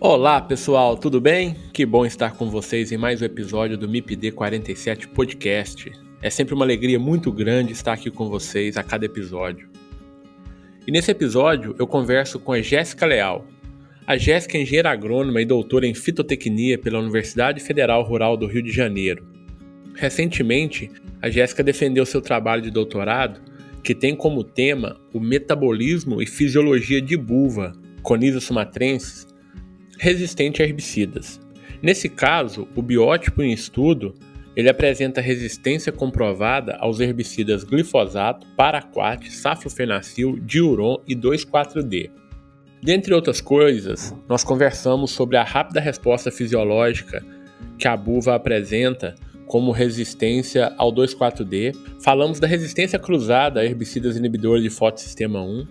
Olá pessoal, tudo bem? Que bom estar com vocês em mais um episódio do MIPD 47 Podcast. É sempre uma alegria muito grande estar aqui com vocês a cada episódio. E nesse episódio eu converso com a Jéssica Leal. A Jéssica é engenheira agrônoma e doutora em fitotecnia pela Universidade Federal Rural do Rio de Janeiro. Recentemente, a Jéssica defendeu seu trabalho de doutorado, que tem como tema o metabolismo e fisiologia de buva, Coniza sumatrensis, resistente a herbicidas. Nesse caso, o biótipo em estudo ele apresenta resistência comprovada aos herbicidas glifosato, paraquat, saflofenacil, diuron e 2,4-D. Dentre outras coisas, nós conversamos sobre a rápida resposta fisiológica que a buva apresenta como resistência ao 2,4-D, falamos da resistência cruzada a herbicidas inibidores de fotossistema 1,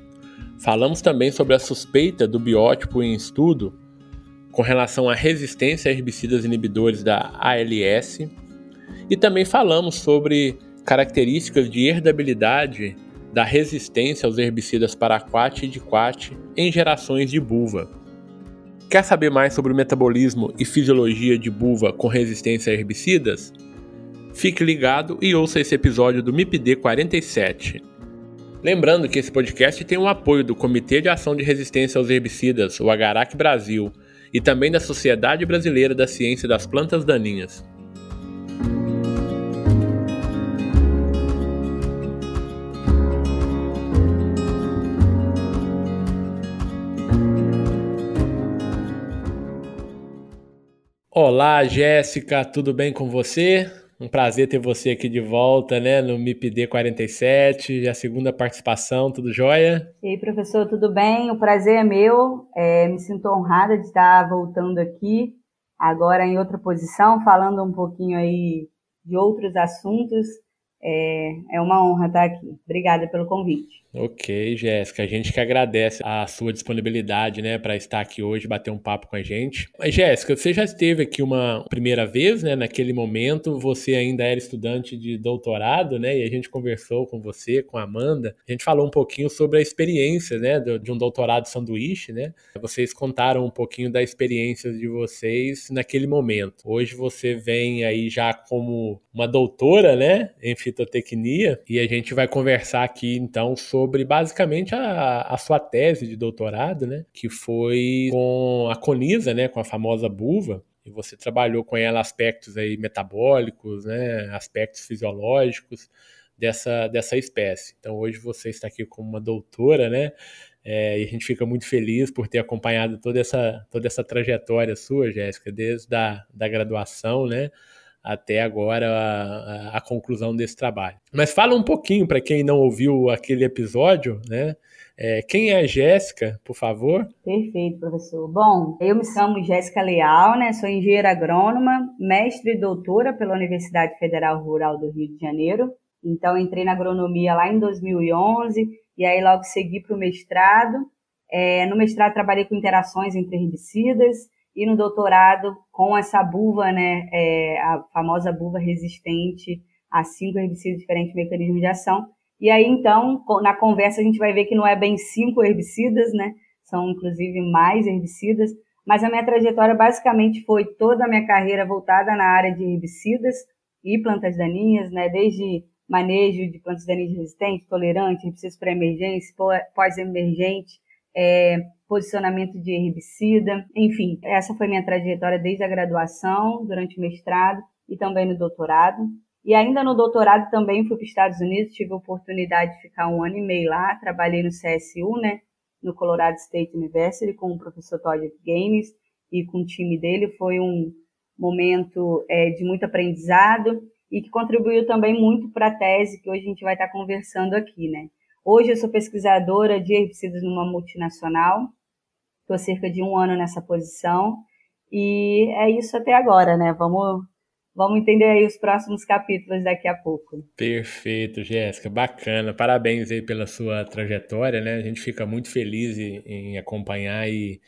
falamos também sobre a suspeita do biótipo em estudo com relação à resistência a herbicidas inibidores da ALS e também falamos sobre características de herdabilidade da resistência aos herbicidas paraquat e diquat em gerações de buva. Quer saber mais sobre o metabolismo e fisiologia de buva com resistência a herbicidas? Fique ligado e ouça esse episódio do MIPD 47. Lembrando que esse podcast tem o apoio do Comitê de Ação de Resistência aos Herbicidas, o Agarac Brasil, e também da Sociedade Brasileira da Ciência das Plantas Daninhas. Olá, Jéssica, tudo bem com você? Um prazer ter você aqui de volta, né, no MIPD 47, a segunda participação, tudo jóia? E aí, professor, tudo bem? O prazer é meu, é, me sinto honrada de estar voltando aqui, agora em outra posição, falando um pouquinho aí de outros assuntos. É, é uma honra estar aqui. Obrigada pelo convite. Ok, Jéssica, a gente que agradece a sua disponibilidade, né, para estar aqui hoje, bater um papo com a gente. Mas, Jéssica, você já esteve aqui uma primeira vez, né, naquele momento, você ainda era estudante de doutorado, né, e a gente conversou com você, com a Amanda, a gente falou um pouquinho sobre a experiência, né, de um doutorado sanduíche, né, vocês contaram um pouquinho da experiência de vocês naquele momento. Hoje você vem aí já como uma doutora, né, em fitotecnia, e a gente vai conversar aqui, então, sobre basicamente a, a sua tese de doutorado, né? Que foi com a Conisa, né? Com a famosa buva. E você trabalhou com ela aspectos aí metabólicos, né? Aspectos fisiológicos dessa, dessa espécie. Então hoje você está aqui como uma doutora, né? É, e a gente fica muito feliz por ter acompanhado toda essa, toda essa trajetória sua, Jéssica, desde a da graduação, né? Até agora a, a, conclusão desse trabalho. Mas fala um pouquinho para quem não ouviu aquele episódio, né? É, quem é a Jéssica, por favor? Perfeito, professor. Bom, eu me chamo Jéssica Leal, né? Sou engenheira agrônoma, mestre e doutora pela Universidade Federal Rural do Rio de Janeiro. Então, entrei na agronomia lá em 2011 e aí logo segui para o mestrado. É, no mestrado, trabalhei com interações entre herbicidas e no doutorado com essa buva, né, é, a famosa buva resistente a cinco herbicidas diferentes mecanismos de ação. E aí, então, na conversa a gente vai ver que não é bem cinco herbicidas, né, são inclusive mais herbicidas, mas a minha trajetória basicamente foi toda a minha carreira voltada na área de herbicidas e plantas daninhas, né, desde manejo de plantas daninhas resistentes, tolerantes, herbicidas para emergência, pós-emergente, é, posicionamento de herbicida, enfim, essa foi minha trajetória desde a graduação, durante o mestrado e também no doutorado. E ainda no doutorado também fui para os Estados Unidos, tive a oportunidade de ficar um ano e meio lá, trabalhei no CSU, né, no Colorado State University, com o professor Todd Gaines e com o time dele. Foi um momento é, de muito aprendizado e que contribuiu também muito para a tese que hoje a gente vai estar conversando aqui, né. Hoje eu sou pesquisadora de herbicidas numa multinacional, estou cerca de um ano nessa posição e é isso até agora, né? Vamos, vamos entender aí os próximos capítulos daqui a pouco. Perfeito, Jéssica, bacana. Parabéns aí pela sua trajetória, né? A gente fica muito feliz em, em acompanhar e,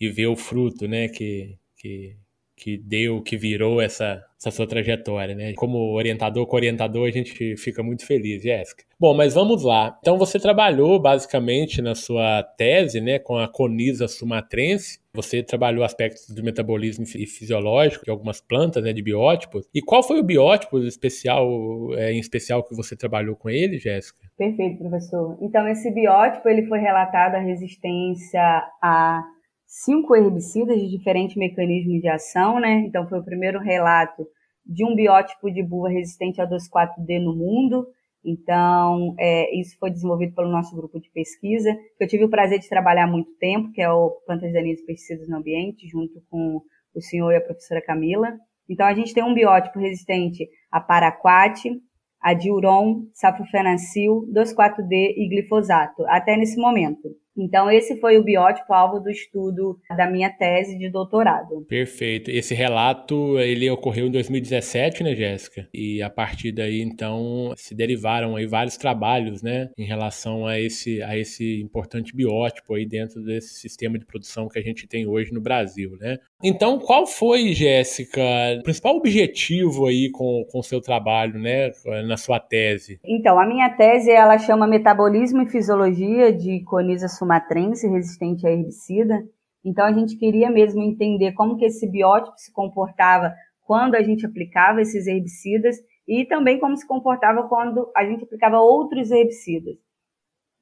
e ver o fruto, né? Que, que, que deu, que virou essa, essa sua trajetória, né? Como orientador, co-orientador, a gente fica muito feliz, Jéssica. Bom, mas vamos lá. Então você trabalhou basicamente na sua tese, né, com a conisa sumatrense. Você trabalhou aspectos do metabolismo e fisiológico de algumas plantas, né, de biótipos. E qual foi o biótipo especial, é, em especial que você trabalhou com ele, Jéssica? Perfeito, professor. Então esse biótipo ele foi relatado a resistência a cinco herbicidas de diferentes mecanismos de ação, né? Então foi o primeiro relato de um biótipo de buva resistente a 2,4-D no mundo. Então, é, isso foi desenvolvido pelo nosso grupo de pesquisa, que eu tive o prazer de trabalhar há muito tempo, que é o Plantas Daninhas e Pesticidas no Ambiente, junto com o senhor e a professora Camila. Então, a gente tem um biótipo resistente a paraquat, a diuron, safrofenacil, 2,4-D e glifosato, até nesse momento. Então, esse foi o biótipo alvo do estudo da minha tese de doutorado. Perfeito. Esse relato, ele ocorreu em 2017, né, Jéssica? E a partir daí, então, se derivaram aí vários trabalhos, né, em relação a esse, a esse importante biótipo aí dentro desse sistema de produção que a gente tem hoje no Brasil, né? Então, qual foi, Jéssica, o principal objetivo aí com o seu trabalho, né, na sua tese? Então, a minha tese, ela chama Metabolismo e Fisiologia de Conisa sumatrense resistente a herbicida. Então a gente queria mesmo entender como que esse biótipo se comportava quando a gente aplicava esses herbicidas e também como se comportava quando a gente aplicava outros herbicidas.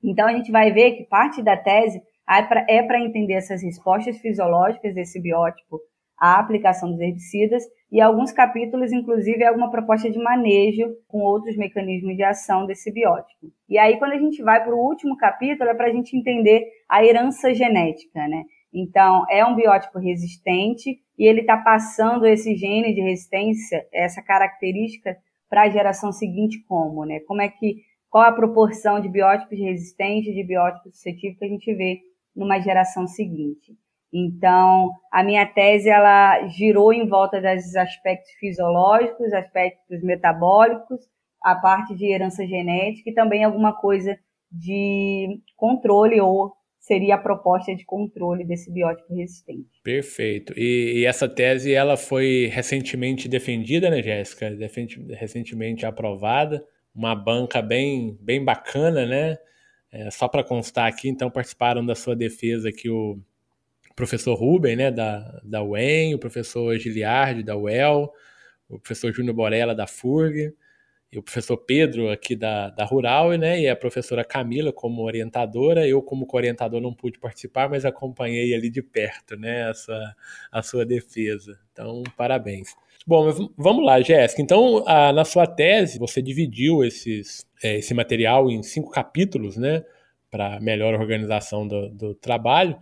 Então a gente vai ver que parte da tese é para entender essas respostas fisiológicas desse biótipo à aplicação dos herbicidas e alguns capítulos, inclusive, alguma proposta de manejo com outros mecanismos de ação desse biótipo. E aí, quando a gente vai para o último capítulo, é para a gente entender a herança genética, né? Então, é um biótipo resistente e ele está passando esse gene de resistência, essa característica, para a geração seguinte como, né? Como é que, qual a proporção de biótipos resistentes de biótipos suscetíveis que a gente vê numa geração seguinte? Então, a minha tese ela girou em volta dos aspectos fisiológicos, aspectos metabólicos, a parte de herança genética e também alguma coisa de controle ou seria a proposta de controle desse biótipo resistente. Perfeito. E, e essa tese ela foi recentemente defendida, né, Jéssica? Recentemente aprovada. Uma banca bem, bem bacana, né? É, só para constar aqui, então participaram da sua defesa aqui o professor Ruben, né, da, da UEM, o professor Giliardi, da UEL, o professor Júnior Borella, da FURG, e o professor Pedro, aqui da, da Rural, né, e a professora Camila, como orientadora. Eu, como orientador, não pude participar, mas acompanhei ali de perto, né, a sua, a sua defesa. Então, parabéns. Bom, vamos lá, Jéssica. Então, a, na sua tese, você dividiu esses, é, esse material em cinco capítulos, né, para melhor organização do, do trabalho.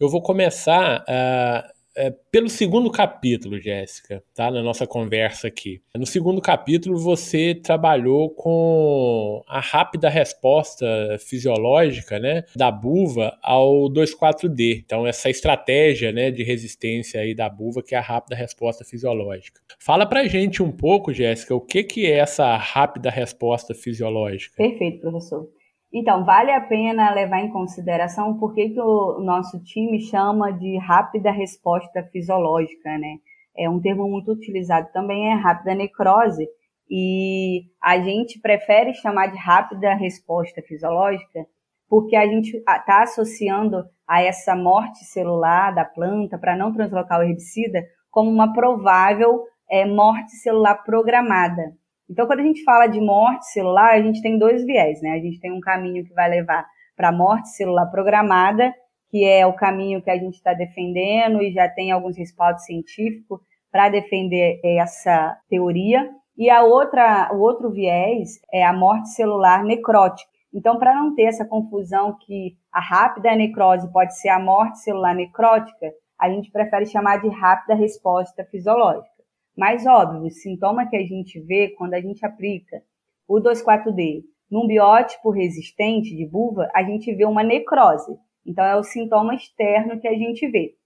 Eu vou começar uh, uh, pelo segundo capítulo, Jéssica, tá? Na nossa conversa aqui. No segundo capítulo, você trabalhou com a rápida resposta fisiológica, né, da buva ao 2,4-D. Então, essa estratégia, né, de resistência aí da buva, que é a rápida resposta fisiológica. Fala pra gente um pouco, Jéssica, o que, que é essa rápida resposta fisiológica? Perfeito, professor. Então, vale a pena levar em consideração por que, que o nosso time chama de rápida resposta fisiológica, né? É um termo muito utilizado também, é rápida necrose, e a gente prefere chamar de rápida resposta fisiológica porque a gente está associando a essa morte celular da planta para não translocar o herbicida como uma provável é, morte celular programada. Então, quando a gente fala de morte celular, a gente tem dois viés, né? A gente tem um caminho que vai levar para a morte celular programada, que é o caminho que a gente está defendendo e já tem alguns respaldos científicos para defender essa teoria. E a outra, o outro viés é a morte celular necrótica. Então, para não ter essa confusão que a rápida necrose pode ser a morte celular necrótica, a gente prefere chamar de rápida resposta fisiológica. Mas, óbvio, o sintoma que a gente vê quando a gente aplica o 2,4-D num biótipo resistente de buva, a gente vê uma necrose. Então, é o sintoma externo que a gente vê.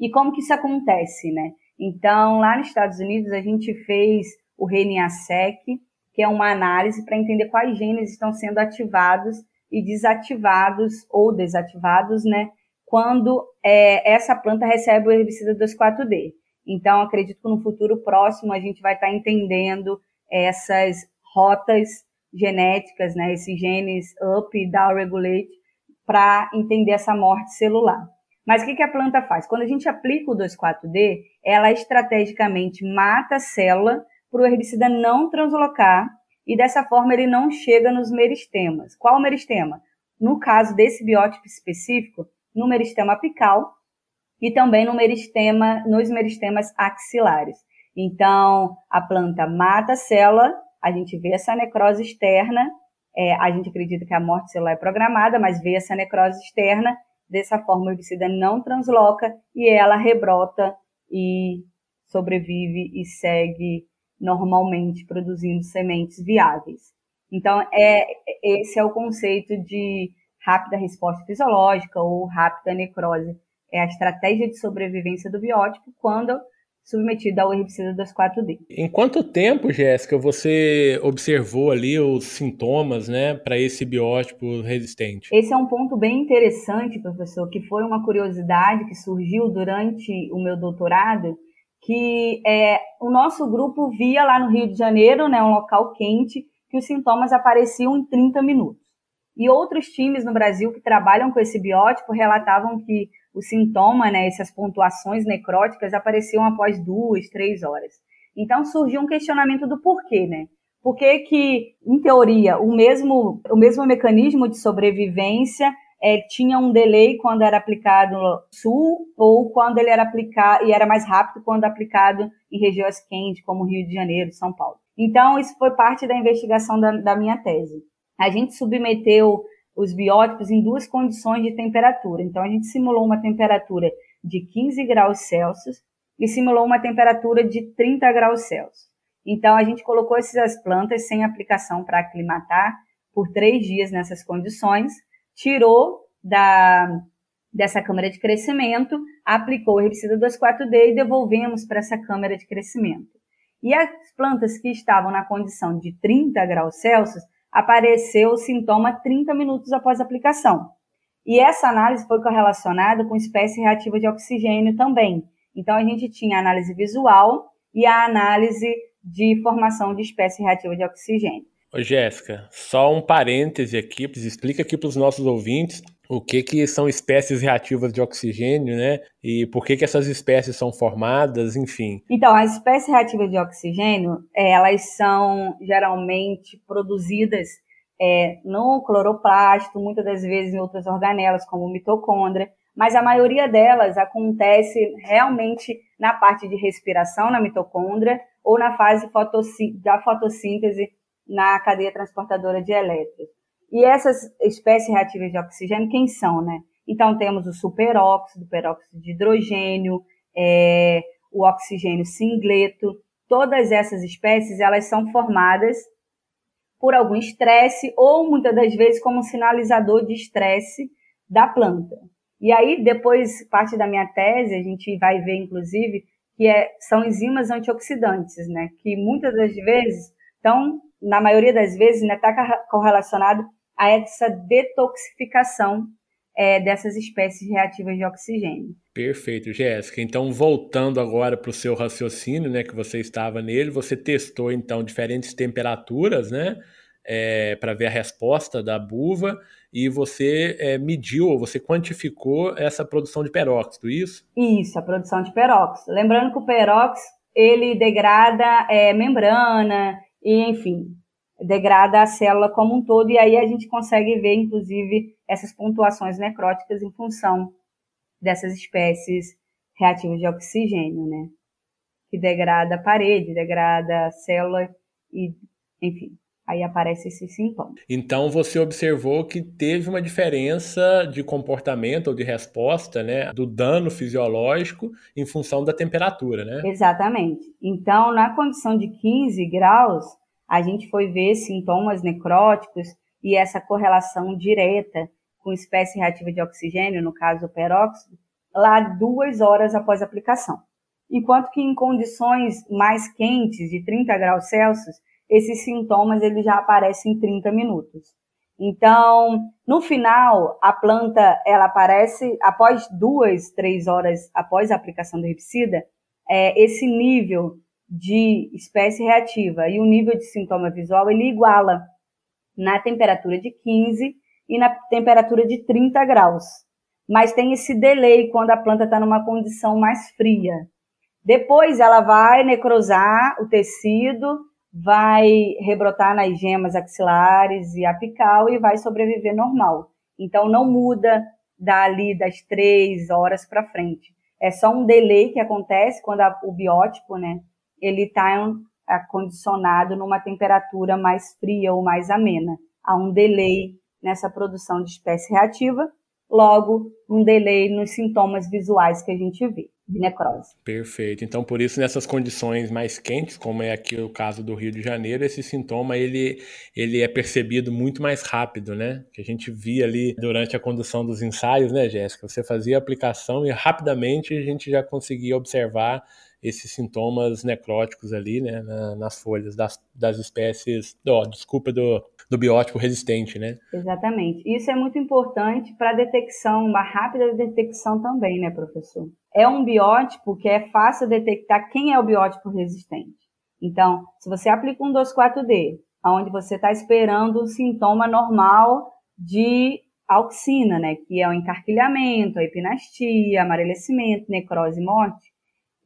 E como que isso acontece, né? Então, lá nos Estados Unidos, a gente fez o RNA-seq, que é uma análise para entender quais genes estão sendo ativados e desativados ou desativados, né? Quando é, essa planta recebe o herbicida 2,4-D. Então, acredito que no futuro próximo a gente vai estar entendendo essas rotas genéticas, né, esses genes up e down regulate, para entender essa morte celular. Mas o que, que a planta faz? Quando a gente aplica o 2,4-D, ela estrategicamente mata a célula para o herbicida não translocar e dessa forma ele não chega nos meristemas. Qual o meristema? No caso desse biótipo específico, no meristema apical, e também no meristema, nos meristemas axilares. Então, a planta mata a célula, a gente vê essa necrose externa, é, a gente acredita que a morte celular é programada, mas vê essa necrose externa, dessa forma o herbicida não transloca e ela rebrota e sobrevive e segue normalmente produzindo sementes viáveis. Então, é, esse é o conceito de rápida resposta fisiológica ou rápida necrose é a estratégia de sobrevivência do biótipo quando submetido ao herbicida 2,4-D. Em quanto tempo, Jéssica, você observou ali os sintomas, né, para esse biótipo resistente? Esse é um ponto bem interessante, professor, que foi uma curiosidade que surgiu durante o meu doutorado, que é, o nosso grupo via lá no Rio de Janeiro, né, um local quente, que os sintomas apareciam em 30 minutos. E outros times no Brasil que trabalham com esse biótipo relatavam que o sintoma, né, essas pontuações necróticas apareciam após duas, três horas. Então surgiu um questionamento do porquê, né? Por que, que em teoria, o mesmo, o mesmo mecanismo de sobrevivência é, tinha um delay quando era aplicado no sul ou quando ele era aplicado e era mais rápido quando aplicado em regiões quentes, como Rio de Janeiro, São Paulo. Então, isso foi parte da investigação da, da minha tese. A gente submeteu os biótipos em duas condições de temperatura. Então, a gente simulou uma temperatura de 15 graus Celsius e simulou uma temperatura de 30 graus Celsius. Então, a gente colocou essas plantas sem aplicação para aclimatar por três dias nessas condições, tirou da, dessa câmara de crescimento, aplicou o herbicida 2,4-D e devolvemos para essa câmara de crescimento. E as plantas que estavam na condição de 30 graus Celsius, apareceu o sintoma 30 minutos após a aplicação. E essa análise foi correlacionada com espécie reativa de oxigênio também. Então, a gente tinha a análise visual e a análise de formação de espécie reativa de oxigênio. Ô, Jéssica, só um parêntese aqui, explica aqui para os nossos ouvintes o que, que são espécies reativas de oxigênio, né? E por que, que essas espécies são formadas, enfim. Então, as espécies reativas de oxigênio, é, elas são geralmente produzidas é, no cloroplasto, muitas das vezes em outras organelas, como mitocôndria, mas a maioria delas acontece realmente na parte de respiração na mitocôndria ou na fase da fotossíntese na cadeia transportadora de elétrons. E essas espécies reativas de oxigênio, quem são, né? Então, temos o superóxido, o peróxido de hidrogênio, é, o oxigênio singleto. Todas essas espécies, elas são formadas por algum estresse ou, muitas das vezes, como um sinalizador de estresse da planta. E aí, depois, parte da minha tese, a gente vai ver, inclusive, que é, são enzimas antioxidantes, né? Que muitas das vezes estão, na maioria das vezes, está né, tá correlacionado a essa detoxificação é, dessas espécies reativas de oxigênio. Perfeito, Jéssica. Então, voltando agora para o seu raciocínio, né, que você estava nele, você testou então diferentes temperaturas, né, é, para ver a resposta da buva e você é, mediu você quantificou essa produção de peróxido, isso? Isso, a produção de peróxido. Lembrando que o peróxido ele degrada é, membrana e, enfim, degrada a célula como um todo, e aí a gente consegue ver, inclusive, essas pontuações necróticas em função dessas espécies reativas de oxigênio, né? Que degrada a parede, degrada a célula e, enfim, aí aparece esse sintoma. Então você observou que teve uma diferença de comportamento ou de resposta, né, do dano fisiológico em função da temperatura, né? Exatamente. Então, na condição de 15 graus, a gente foi ver sintomas necróticos e essa correlação direta com espécie reativa de oxigênio, no caso o peróxido, lá duas horas após aplicação. Enquanto que em condições mais quentes, de 30 graus Celsius, esses sintomas eles já aparecem em 30 minutos. Então, no final, a planta ela aparece após duas, três horas após a aplicação do herbicida, é, esse nível de espécie reativa e o nível de sintoma visual ele iguala na temperatura de 15 e na temperatura de 30 graus. Mas tem esse delay quando a planta está numa condição mais fria. Depois ela vai necrosar o tecido vai rebrotar nas gemas axilares e apical e vai sobreviver normal. Então não muda dali das três horas para frente. É só um delay que acontece quando a, o biótipo, né, ele está acondicionado numa temperatura mais fria ou mais amena. Há um delay nessa produção de espécie reativa, logo um delay nos sintomas visuais que a gente vê de necrose. Perfeito. Então, por isso, nessas condições mais quentes, como é aqui o caso do Rio de Janeiro, esse sintoma ele, ele é percebido muito mais rápido, né? Que a gente via ali durante a condução dos ensaios, né, Jéssica? Você fazia a aplicação e rapidamente a gente já conseguia observar esses sintomas necróticos ali, né, na, nas folhas das, das espécies, oh, desculpa, do, do biótipo resistente, né? Exatamente. Isso é muito importante para a detecção, uma rápida detecção também, né, professor? É um biótipo que é fácil detectar quem é o biótipo resistente. Então, se você aplica um 2,4-D, onde você está esperando um sintoma normal de auxina, né, que é o encarquilhamento, a epinastia, amarelecimento, necrose e morte,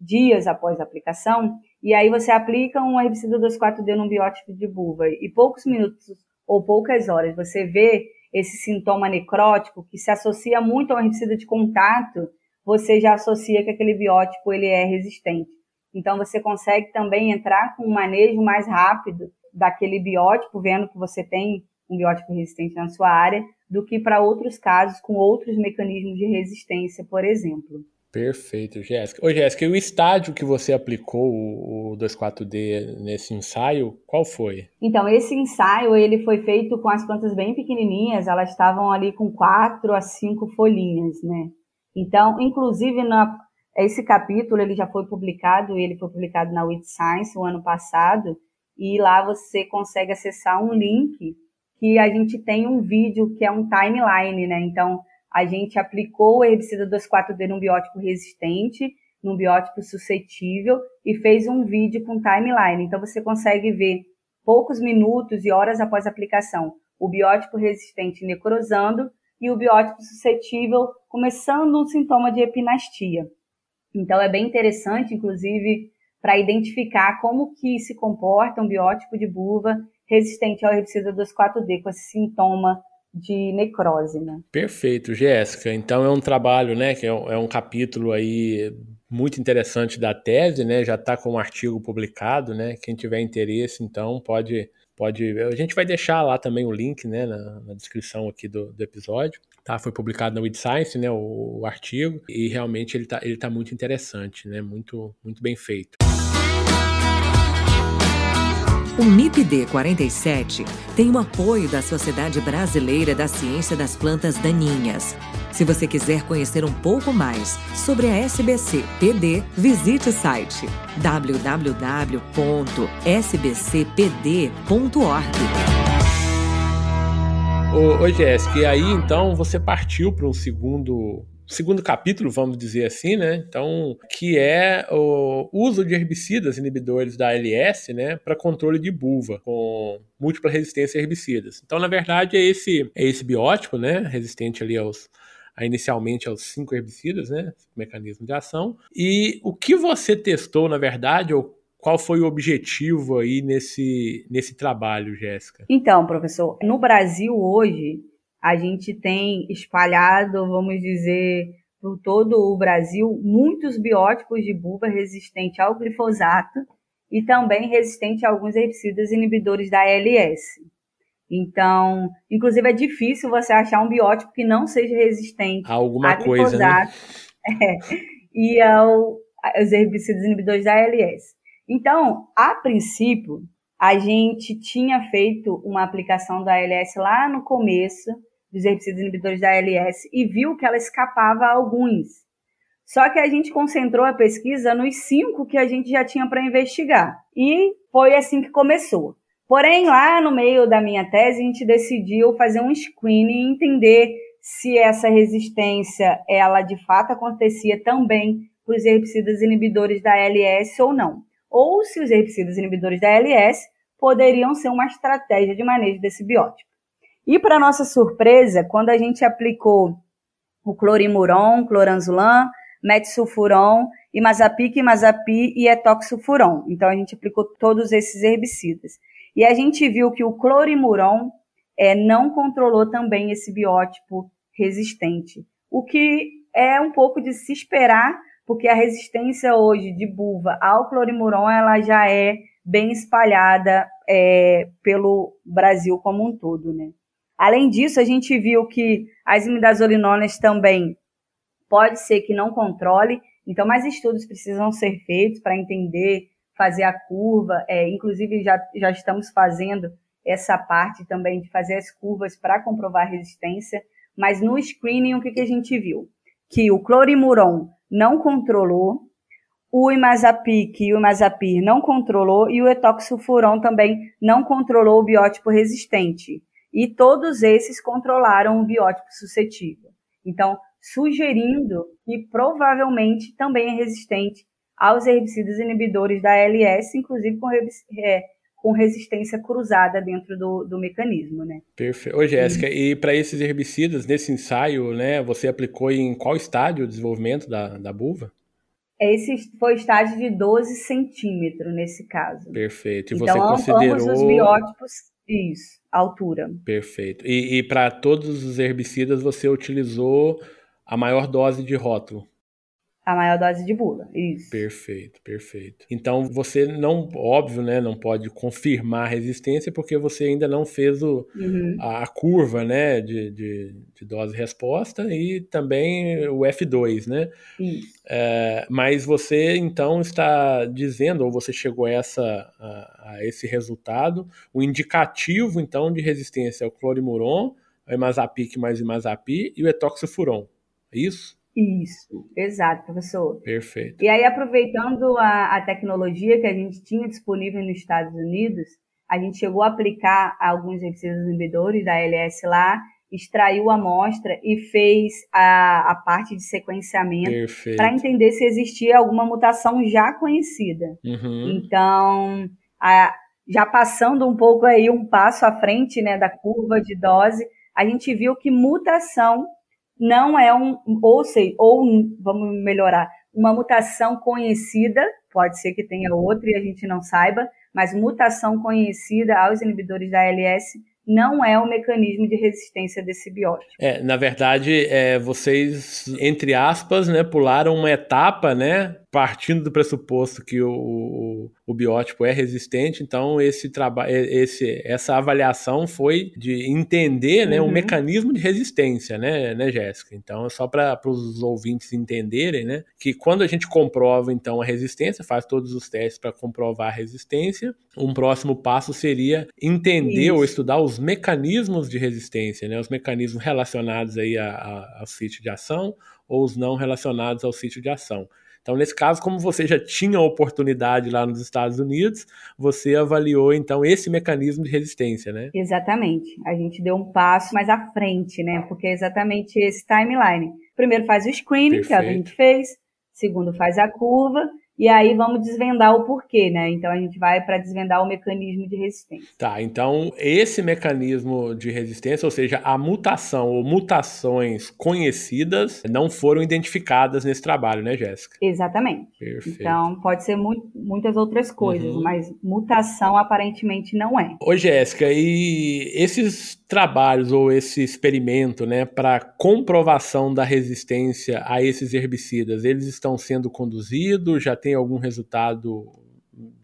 dias após a aplicação, e aí você aplica um herbicida 2,4-D num biótipo de buva e poucos minutos ou poucas horas você vê esse sintoma necrótico que se associa muito ao herbicida de contato, você já associa que aquele biótipo ele é resistente. Então você consegue também entrar com um manejo mais rápido daquele biótipo, vendo que você tem um biótipo resistente na sua área, do que para outros casos com outros mecanismos de resistência, por exemplo. Perfeito, Jéssica. Ô, Jéssica, o estádio que você aplicou o 2,4-D nesse ensaio, qual foi? Então, esse ensaio, ele foi feito com as plantas bem pequenininhas, elas estavam ali com quatro a cinco folhinhas, né? Então, inclusive, na, esse capítulo, ele já foi publicado, ele foi publicado na With Science o ano passado, e lá você consegue acessar um link que a gente tem um vídeo que é um timeline, né? Então, a gente aplicou o herbicida 2,4-D num biótipo resistente, num biótipo suscetível e fez um vídeo com timeline. Então você consegue ver poucos minutos e horas após a aplicação o biótipo resistente necrosando e o biótipo suscetível começando um sintoma de epinastia. Então é bem interessante, inclusive, para identificar como que se comporta um biótipo de buva resistente ao herbicida 2,4-D com esse sintoma de necrose, né? Perfeito, Jéssica. Então é um trabalho, né, que é um, é um capítulo aí muito interessante da tese, né? Já está com um artigo publicado, né? Quem tiver interesse, então pode pode. A gente vai deixar lá também o link, né, na, na descrição aqui do, do, episódio. Tá, foi publicado na Weed Science, né, o, o artigo e realmente ele está ele tá muito interessante, né? Muito muito bem feito. O MIPD 47 tem o apoio da Sociedade Brasileira da Ciência das Plantas Daninhas. Se você quiser conhecer um pouco mais sobre a SBC PD, visite o site www.sbcpd.org. Ô, ô Jéssica, e aí então você partiu para um segundo segundo capítulo, vamos dizer assim, né? Então, que é o uso de herbicidas inibidores da ALS, né, para controle de buva com múltipla resistência a herbicidas. Então, na verdade, é esse é esse biótipo, né, resistente ali aos inicialmente aos cinco herbicidas, né, mecanismo de ação. E o que você testou, na verdade, ou qual foi o objetivo aí nesse, nesse trabalho, Jéssica? Então, professor, no Brasil hoje, a gente tem espalhado, vamos dizer, por todo o Brasil, muitos biótipos de buva resistente ao glifosato e também resistente a alguns herbicidas inibidores da ALS. Então, inclusive é difícil você achar um biótipo que não seja resistente a alguma a coisa, né? é, e ao, aos herbicidas inibidores da ALS. Então, a princípio, a gente tinha feito uma aplicação da ALS lá no começo, dos herbicidas inibidores da ALS, e viu que ela escapava a alguns. Só que a gente concentrou a pesquisa nos cinco que a gente já tinha para investigar. E foi assim que começou. Porém, lá no meio da minha tese, a gente decidiu fazer um screening e entender se essa resistência, ela de fato acontecia também para os herbicidas inibidores da ALS ou não ou se os herbicidas inibidores da ALS poderiam ser uma estratégia de manejo desse biótipo. E para nossa surpresa, quando a gente aplicou o clorimuron, cloranzulam, metsulfuron, imazapic, imazapi e etoxufuron. Então a gente aplicou todos esses herbicidas. E a gente viu que o clorimuron é, não controlou também esse biótipo resistente, o que é um pouco de se esperar porque a resistência hoje de buva ao clorimuron ela já é bem espalhada é, pelo Brasil como um todo, né? Além disso, a gente viu que as imidazolinonas também pode ser que não controle, então mais estudos precisam ser feitos para entender, fazer a curva, é, inclusive já, já estamos fazendo essa parte também de fazer as curvas para comprovar resistência, mas no screening o que, que a gente viu? Que o clorimuron não controlou, o imazapic e o imazapir não controlou e o etoxofuron também não controlou o biótipo resistente. E todos esses controlaram o biótipo suscetível. Então, sugerindo que provavelmente também é resistente aos herbicidas inibidores da ALS, inclusive com, é, com resistência cruzada dentro do, do mecanismo, né? Perfeito. Ô, Jéssica, e, para esses herbicidas, nesse ensaio, né, você aplicou em qual estádio o desenvolvimento da, da buva? Esse foi estágio de 12 centímetros nesse caso. Perfeito. E então, você considerou... ambos os biótipos, isso, altura. Perfeito. E, e para todos os herbicidas você utilizou a maior dose de rótulo? A maior dose de bula. Isso. Perfeito, perfeito. Então você não, óbvio, né, não pode confirmar a resistência porque você ainda não fez o, uhum. a, a, curva, né, de, de, de dose-resposta e também o F2, né? Isso. É, mas você então está dizendo, ou você chegou a, essa, a, a esse resultado, o indicativo então de resistência é o clorimuron, o imazapic mais imazapi e o etoxifuron. É isso? Isso, exato, professor. Perfeito. E aí, aproveitando a, a tecnologia que a gente tinha disponível nos Estados Unidos, a gente chegou a aplicar alguns herbicidas inibidores da LS lá, extraiu a amostra e fez a, a parte de sequenciamento para entender se existia alguma mutação já conhecida. Uhum. Então, a, já passando um pouco aí um passo à frente né, da curva de dose, a gente viu que mutação não é um, ou sei, ou vamos melhorar, uma mutação conhecida, pode ser que tenha outra e a gente não saiba, mas mutação conhecida aos inibidores da ALS não é o mecanismo de resistência desse biótipo. É, na verdade, é, vocês, entre aspas, né, pularam uma etapa, né, partindo do pressuposto que o, o, o biótipo é resistente, então esse trabalho, esse, essa avaliação foi de entender, né, uhum. o mecanismo de resistência, né, né, Jéssica? Então, é só para os ouvintes entenderem, né, que quando a gente comprova então a resistência, faz todos os testes para comprovar a resistência, um próximo passo seria entender Isso. ou estudar os mecanismos de resistência, né, os mecanismos relacionados aí a, a, ao sítio de ação ou os não relacionados ao sítio de ação. Então, nesse caso, como você já tinha oportunidade lá nos Estados Unidos, você avaliou então esse mecanismo de resistência, né? Exatamente. A gente deu um passo mais à frente, né? Porque é exatamente esse timeline. Primeiro faz o screening, Perfeito. que é o que a gente fez. Segundo faz a curva e aí vamos desvendar o porquê, né? Então a gente vai para desvendar o mecanismo de resistência. Tá, então esse mecanismo de resistência, ou seja, a mutação ou mutações conhecidas não foram identificadas nesse trabalho, né, Jéssica? Exatamente. Perfeito. Então pode ser mu muitas outras coisas, uhum. mas mutação aparentemente não é. Ô, Jéssica, e esses trabalhos ou esse experimento, né, para comprovação da resistência a esses herbicidas, eles estão sendo conduzidos? Já tem algum resultado,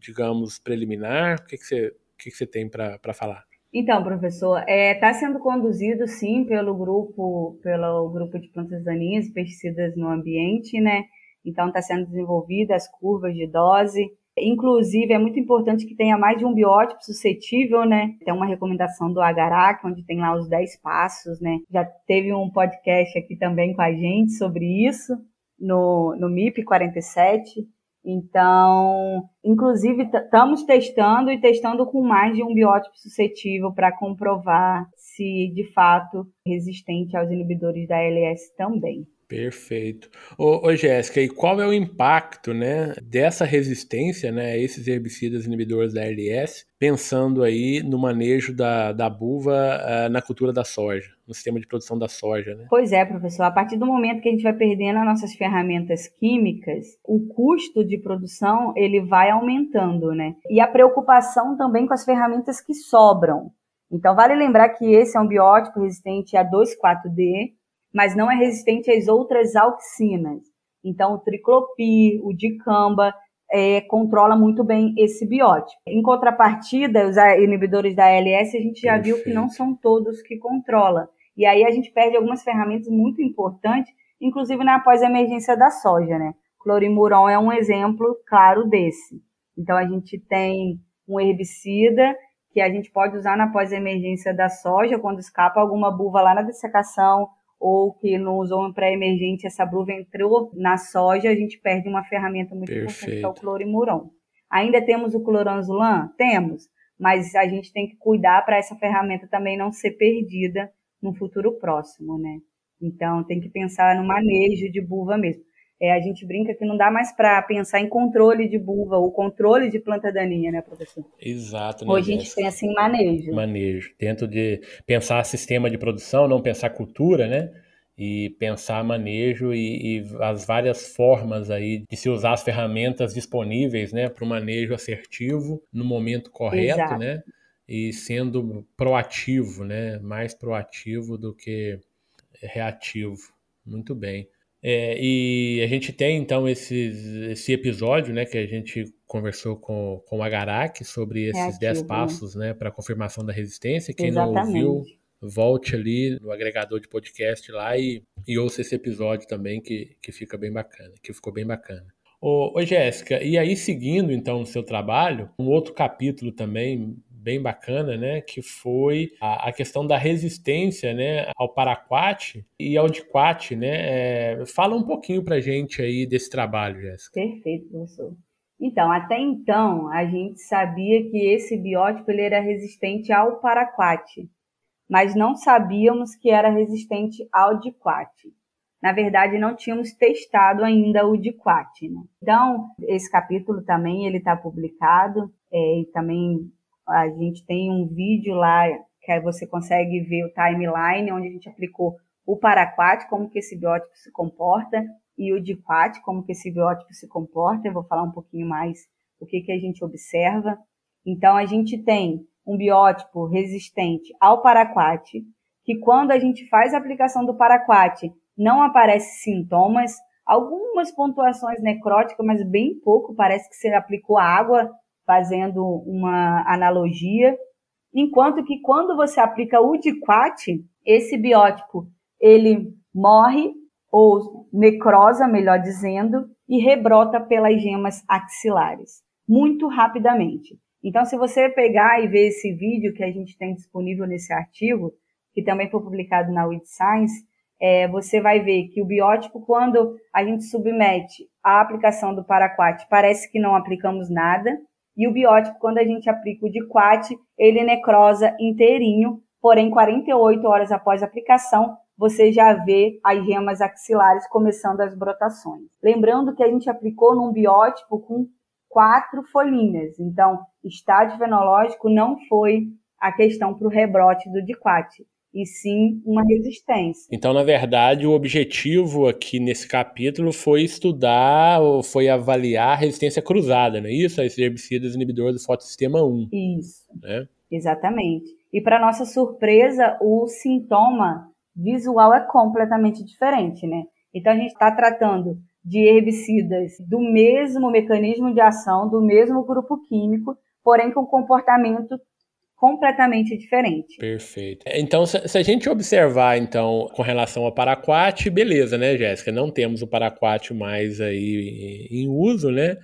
digamos, preliminar? O que, que, você, o que, que você tem para falar? Então, professor, está é, tá sendo conduzido sim pelo grupo, pelo grupo de plantas daninhas e pesticidas no ambiente, né? Então está sendo desenvolvida as curvas de dose. Inclusive, é muito importante que tenha mais de um biótipo suscetível, né? Tem uma recomendação do Agarac, onde tem lá os 10 passos, né? Já teve um podcast aqui também com a gente sobre isso, no, no MIP 47. Então, inclusive, estamos testando e testando com mais de um biótipo suscetível para comprovar se de fato resistente aos inibidores da ALS também. Perfeito. Ô, ô Jéssica, e qual é o impacto né, dessa resistência né, a esses herbicidas inibidores da LS, pensando aí no manejo da, da buva uh, na cultura da soja, no sistema de produção da soja? Né? Pois é, professor. A partir do momento que a gente vai perdendo as nossas ferramentas químicas, o custo de produção ele vai aumentando, né? E a preocupação também com as ferramentas que sobram. Então, vale lembrar que esse é um biótipo resistente a 2,4-D, mas não é resistente às outras auxinas. Então, o triclopi, o dicamba, é, controla muito bem esse biótipo. Em contrapartida, os inibidores da ALS, a gente já Perfeito. viu que não são todos que controla. E aí a gente perde algumas ferramentas muito importantes, inclusive na pós-emergência da soja, né? Clorimuron é um exemplo claro desse. Então, a gente tem um herbicida que a gente pode usar na pós-emergência da soja, quando escapa alguma buva lá na dessecação, ou que no usou pré-emergente essa bruva entrou na soja, a gente perde uma ferramenta muito Perfeito. importante, que é o clorimuron. Ainda temos o cloranzulan? Temos, mas a gente tem que cuidar para essa ferramenta também não ser perdida no futuro próximo, né? Então, tem que pensar no manejo de buva mesmo. É, a gente brinca que não dá mais para pensar em controle de buva ou controle de planta daninha, né, professor? Exato. Né, Hoje a gente pensa em manejo. Manejo. Dentro de pensar sistema de produção, não pensar cultura, né? E pensar manejo e, e as várias formas aí de se usar as ferramentas disponíveis, né, para o manejo assertivo no momento correto, Exato. né? E sendo proativo, né? Mais proativo do que reativo. Muito bem. É, e a gente tem então esse, esse episódio, né, que a gente conversou com, com o Agarak sobre esses 10 né? passos, né, para confirmação da resistência. Quem Exatamente. não ouviu, volte ali no agregador de podcast lá e, e ouça esse episódio também, que, que fica bem bacana, que ficou bem bacana. Ô, ô Jéssica, e aí seguindo então o seu trabalho, um outro capítulo também bem bacana, né, que foi a, a questão da resistência, né, ao paraquat e ao diquat, né. É, fala um pouquinho para gente aí desse trabalho, Jéssica. Perfeito, professor. Então, até então, a gente sabia que esse biótipo ele era resistente ao paraquat, mas não sabíamos que era resistente ao diquat. Na verdade, não tínhamos testado ainda o diquat. Né? Então, esse capítulo também ele está publicado é, e também a gente tem um vídeo lá que você consegue ver o timeline, onde a gente aplicou o paraquat, como que esse biótipo se comporta, e o diquat, como que esse biótipo se comporta. Eu vou falar um pouquinho mais o que, que a gente observa. Então, a gente tem um biótipo resistente ao paraquat, que quando a gente faz a aplicação do paraquat, não aparece sintomas, algumas pontuações necróticas, mas bem pouco, parece que você aplicou água fazendo uma analogia, enquanto que quando você aplica o diquat, esse biótipo ele morre ou necrosa, melhor dizendo, e rebrota pelas gemas axilares muito rapidamente. Então, se você pegar e ver esse vídeo que a gente tem disponível nesse artigo, que também foi publicado na Weed Science, é, você vai ver que o biótipo, quando a gente submete a aplicação do paraquat parece que não aplicamos nada, e o biótipo, quando a gente aplica o diquat, ele necrosa inteirinho, porém 48 horas após a aplicação, você já vê as gemas axilares começando as brotações. Lembrando que a gente aplicou num biótipo com quatro folhinhas, então estágio fenológico não foi a questão para o rebrote do diquat e sim uma resistência. Então, na verdade, o objetivo aqui nesse capítulo foi estudar ou foi avaliar a resistência cruzada, não é isso? A esses herbicidas inibidores do fotossistema 1. Isso. Né? Exatamente. E para nossa surpresa, o sintoma visual é completamente diferente, né? Então a gente está tratando de herbicidas do mesmo mecanismo de ação, do mesmo grupo químico, porém com comportamento completamente diferente. Perfeito. Então, se a gente observar, então, com relação ao paraquat, beleza, né, Jéssica? Não temos o paraquat mais aí em uso, né?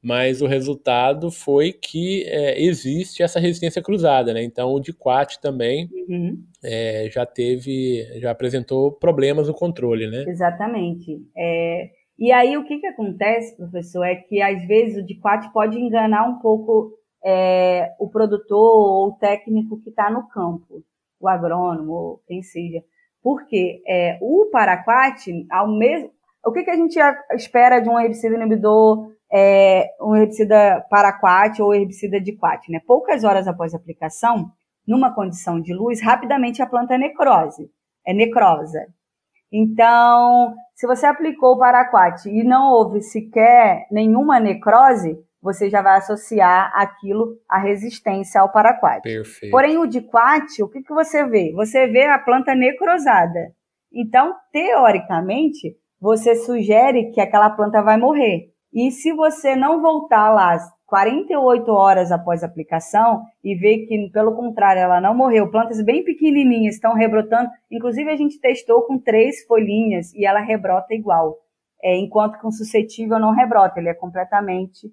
Mas o resultado foi que é, existe essa resistência cruzada, né? Então, o diquat também uhum. é, já teve, já apresentou problemas no controle, né? Exatamente. É, e aí, o que, que acontece, professor, é que às vezes o diquat pode enganar um pouco é, o produtor ou o técnico que está no campo, o agrônomo, quem seja. Porque é, o paraquat, ao mesmo. O que, que a gente espera de um herbicida inibidor, é, um herbicida paraquat ou herbicida diquat? Né? Poucas horas após a aplicação, numa condição de luz, rapidamente a planta é necrose, é necrosa. Então, se você aplicou o paraquat e não houve sequer nenhuma necrose, você já vai associar aquilo à resistência ao paraquat. Perfeito. Porém, o diquat, o que, que você vê? Você vê a planta necrosada. Então, teoricamente, você sugere que aquela planta vai morrer. E se você não voltar lá 48 horas após a aplicação e ver que, pelo contrário, ela não morreu, plantas bem pequenininhas estão rebrotando, inclusive a gente testou com três folhinhas e ela rebrota igual, é, enquanto que um suscetível não rebrota, ele é completamente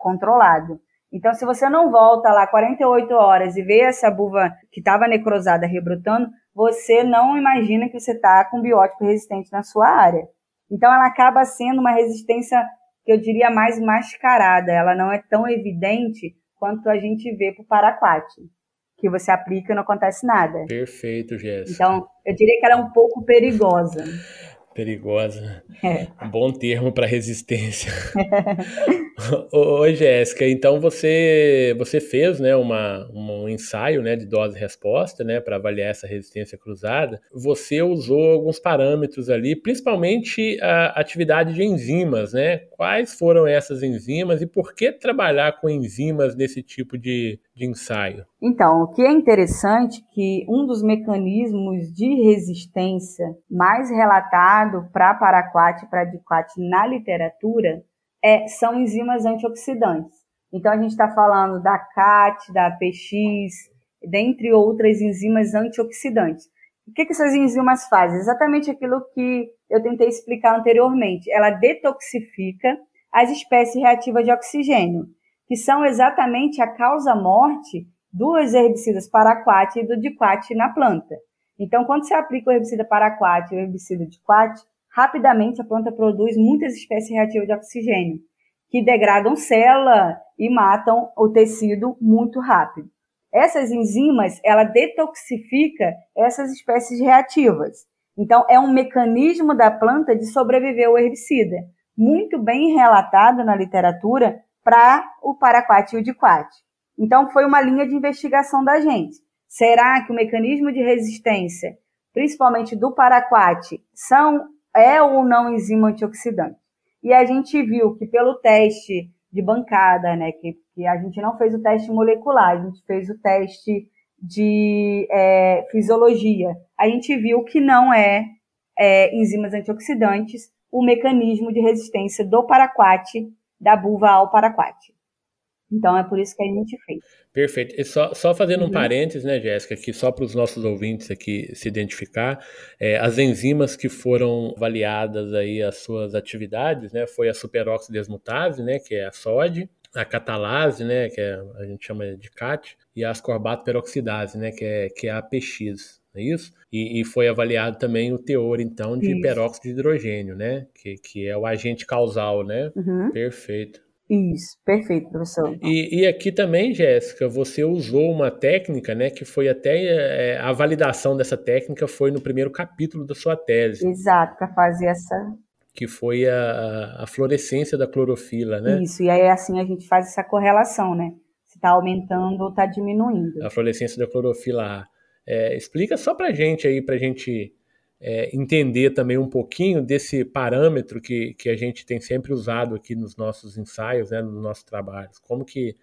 controlado. Então, se você não volta lá 48 horas e vê essa buva que estava necrosada rebrotando, você não imagina que você está com biótipo resistente na sua área. Então, ela acaba sendo uma resistência que eu diria mais mascarada. Ela não é tão evidente quanto a gente vê para o paraquat, que você aplica e não acontece nada. Perfeito, Jéssica. Então, eu diria que ela é um pouco perigosa. Perigosa. É. Um bom termo para resistência. Ô, Jéssica, então você você fez né, uma, um ensaio né, de dose-resposta né, para avaliar essa resistência cruzada. Você usou alguns parâmetros ali, principalmente a atividade de enzimas. Né? Quais foram essas enzimas e por que trabalhar com enzimas nesse tipo de, de ensaio? Então, o que é interessante é que um dos mecanismos de resistência mais relatado para paraquat e para diquat na literatura é, são enzimas antioxidantes. Então, a gente está falando da CAT, da PX, dentre outras enzimas antioxidantes. O que, que essas enzimas fazem? Exatamente aquilo que eu tentei explicar anteriormente. Ela detoxifica as espécies reativas de oxigênio que são exatamente a causa-morte dos herbicidas paraquat e do diquat na planta. Então, quando você aplica o herbicida paraquat e o herbicida diquat, rapidamente a planta produz muitas espécies reativas de oxigênio, que degradam célula e matam o tecido muito rápido. Essas enzimas, ela detoxifica essas espécies reativas. Então, é um mecanismo da planta de sobreviver ao herbicida, muito bem relatado na literatura para o paraquat e o diquat. Então, foi uma linha de investigação da gente. Será que o mecanismo de resistência, principalmente do paraquat, são, é ou não enzima antioxidante? E a gente viu que pelo teste de bancada, né, que, que a gente não fez o teste molecular, a gente fez o teste de é, fisiologia, a gente viu que não é, é enzimas antioxidantes o mecanismo de resistência do paraquat da buva ao paraquat. Então é por isso que a gente fez. Perfeito. E só, só fazendo uhum. um parênteses, né, Jéssica, aqui só para os nossos ouvintes aqui se identificar, é, as enzimas que foram avaliadas aí as suas atividades, né, foi a superoxidesmutase, né, que é a SOD, a catalase, né, que é, a gente chama de CAT, e a ascorbato peroxidase, né, que é, que é a APX. é isso? E, e, foi avaliado também o teor, então, de isso. peróxido de hidrogênio, né? Que, que é o agente causal, né? Uhum. Perfeito. Isso, perfeito, professor. E, e aqui também, Jéssica, você usou uma técnica, né, que foi até é, a validação dessa técnica foi no primeiro capítulo da sua tese. Exato, para fazer essa. Que foi a, a fluorescência da clorofila, né? Isso, e aí assim a gente faz essa correlação, né? Se está aumentando ou está diminuindo. A fluorescência da clorofila É, explica só para gente aí, para gente é, entender também um pouquinho desse parâmetro que, que a gente tem sempre usado aqui nos nossos ensaios, né, nos nossos trabalhos. Como que,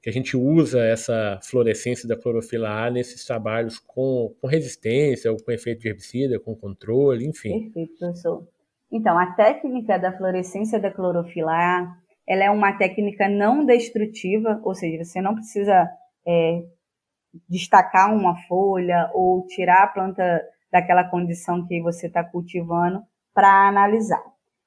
que a gente usa essa fluorescência da clorofila A nesses trabalhos com, com resistência, ou com efeito de herbicida, com controle, enfim. Perfeito, professor. Então, a técnica da fluorescência da clorofila A, ela é uma técnica não destrutiva, ou seja, você não precisa é, destacar uma folha ou tirar a planta daquela condição que você está cultivando para analisar.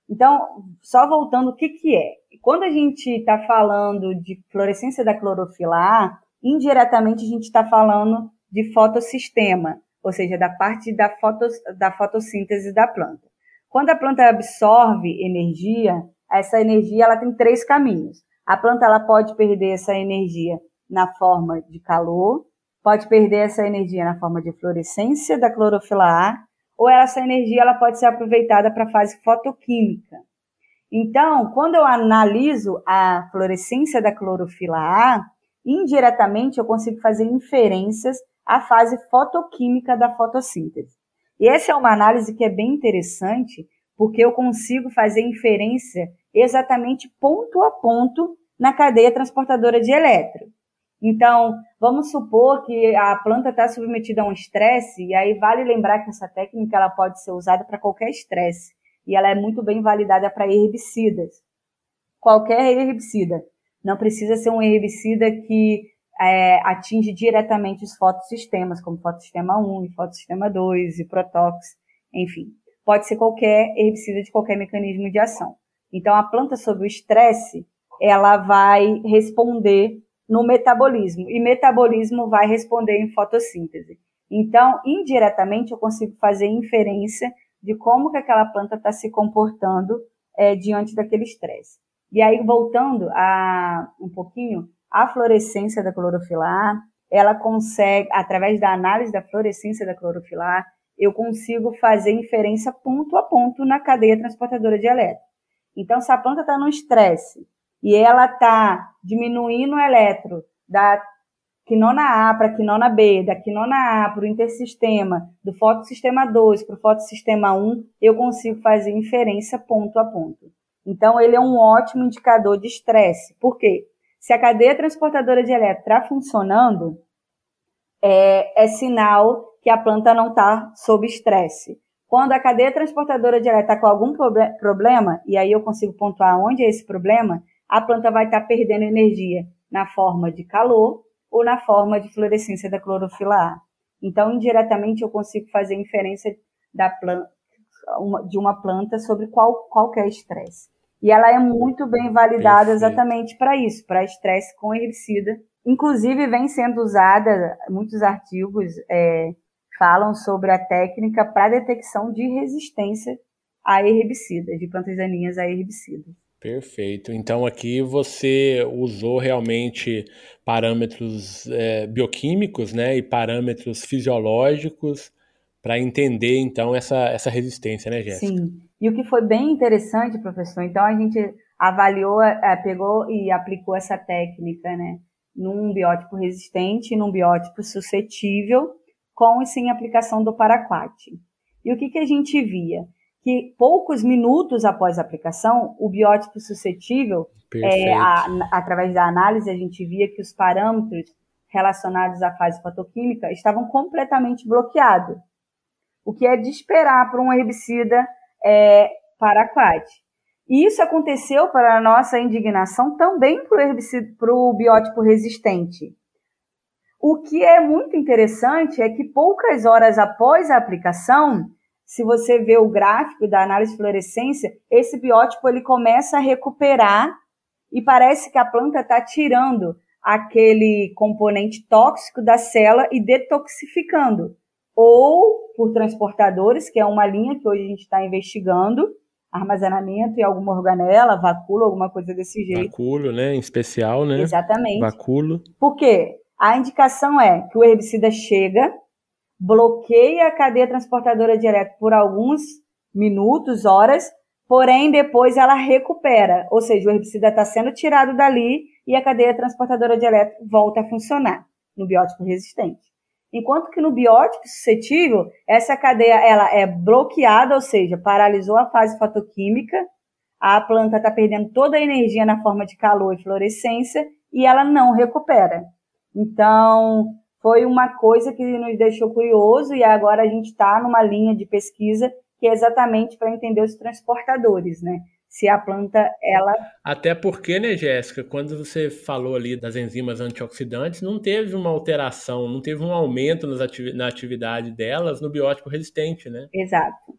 Então, só voltando, o que, que é? Quando a gente está falando de fluorescência da clorofila A, indiretamente a gente está falando de fotossistema, ou seja, da parte da, fotos, da fotossíntese da planta. Quando a planta absorve energia, essa energia ela tem três caminhos. A planta ela pode perder essa energia na forma de calor, pode perder essa energia na forma de fluorescência da clorofila A, ou essa energia ela pode ser aproveitada para a fase fotoquímica. Então, quando eu analiso a fluorescência da clorofila A, indiretamente eu consigo fazer inferências à fase fotoquímica da fotossíntese. E essa é uma análise que é bem interessante, porque eu consigo fazer inferência exatamente ponto a ponto na cadeia transportadora de elétron. Então, vamos supor que a planta está submetida a um estresse, e aí vale lembrar que essa técnica ela pode ser usada para qualquer estresse, e ela é muito bem validada para herbicidas. Qualquer herbicida. Não precisa ser um herbicida que é, atinge diretamente os fotossistemas, como fotossistema 1 e fotossistema 2 e Protox, enfim. Pode ser qualquer herbicida de qualquer mecanismo de ação. Então, a planta sob o estresse, ela vai responder no metabolismo, e metabolismo vai responder em fotossíntese. Então, indiretamente, eu consigo fazer inferência de como que aquela planta está se comportando é, diante daquele estresse. E aí, voltando a um pouquinho, a fluorescência da clorofila A, ela consegue, através da análise da fluorescência da clorofila A, eu consigo fazer inferência ponto a ponto na cadeia transportadora de elétrons. Então, se a planta está no estresse e ela está diminuindo o eletro da quinona A para a quinona B, da quinona A para o intersistema, do fotossistema 2 para o fotossistema 1, eu consigo fazer inferência ponto a ponto. Então, ele é um ótimo indicador de estresse. Por quê? Se a cadeia transportadora de elétron está funcionando, é, é sinal que a planta não está sob estresse. Quando a cadeia transportadora de elétron está com algum problema, e aí eu consigo pontuar onde é esse problema, a planta vai estar perdendo energia na forma de calor ou na forma de fluorescência da clorofila A. Então, indiretamente, eu consigo fazer inferência da planta, de uma planta sobre qual, qualquer estresse. E ela é muito bem validada Perfeito. exatamente para isso, para estresse com herbicida. Inclusive, vem sendo usada, muitos artigos é, falam sobre a técnica para detecção de resistência a herbicidas, de plantas daninhas a herbicidas. Perfeito. Então aqui você usou realmente parâmetros é, bioquímicos, né, e parâmetros fisiológicos para entender então essa, essa resistência, né, Jéssica? Sim. E o que foi bem interessante, professor, então a gente avaliou, é, pegou e aplicou essa técnica, né, num biótipo resistente e num biótipo suscetível, com e sem aplicação do paraquat. E o que, que a gente via? Que poucos minutos após a aplicação, o biótipo suscetível, é, a, através da análise, a gente via que os parâmetros relacionados à fase fotoquímica estavam completamente bloqueados, o que é de esperar para um herbicida é, paraquat. E isso aconteceu, para a nossa indignação, também para o biótipo resistente. O que é muito interessante é que poucas horas após a aplicação, se você vê o gráfico da análise de fluorescência, esse biótipo ele começa a recuperar e parece que a planta está tirando aquele componente tóxico da célula e detoxificando. ou por transportadores, que é uma linha que hoje a gente está investigando, armazenamento em alguma organela, vacúolo, alguma coisa desse jeito. Vacúolo, né? Em especial, né? Exatamente. Vacúolo. Por quê? A indicação é que o herbicida chega, bloqueia a cadeia transportadora direta por alguns minutos, horas, porém depois ela recupera, ou seja, o herbicida está sendo tirado dali e a cadeia transportadora de elétrico volta a funcionar no biótipo resistente. Enquanto que no biótipo suscetível, essa cadeia ela é bloqueada, ou seja, paralisou a fase fotoquímica, a planta está perdendo toda a energia na forma de calor e fluorescência e ela não recupera. Então, foi uma coisa que nos deixou curioso e agora a gente está numa linha de pesquisa que é exatamente para entender os transportadores, né? Se a planta, ela... Até porque, né, Jéssica, quando você falou ali das enzimas antioxidantes, não teve uma alteração, não teve um aumento na atividade delas no biótipo resistente, né? Exato.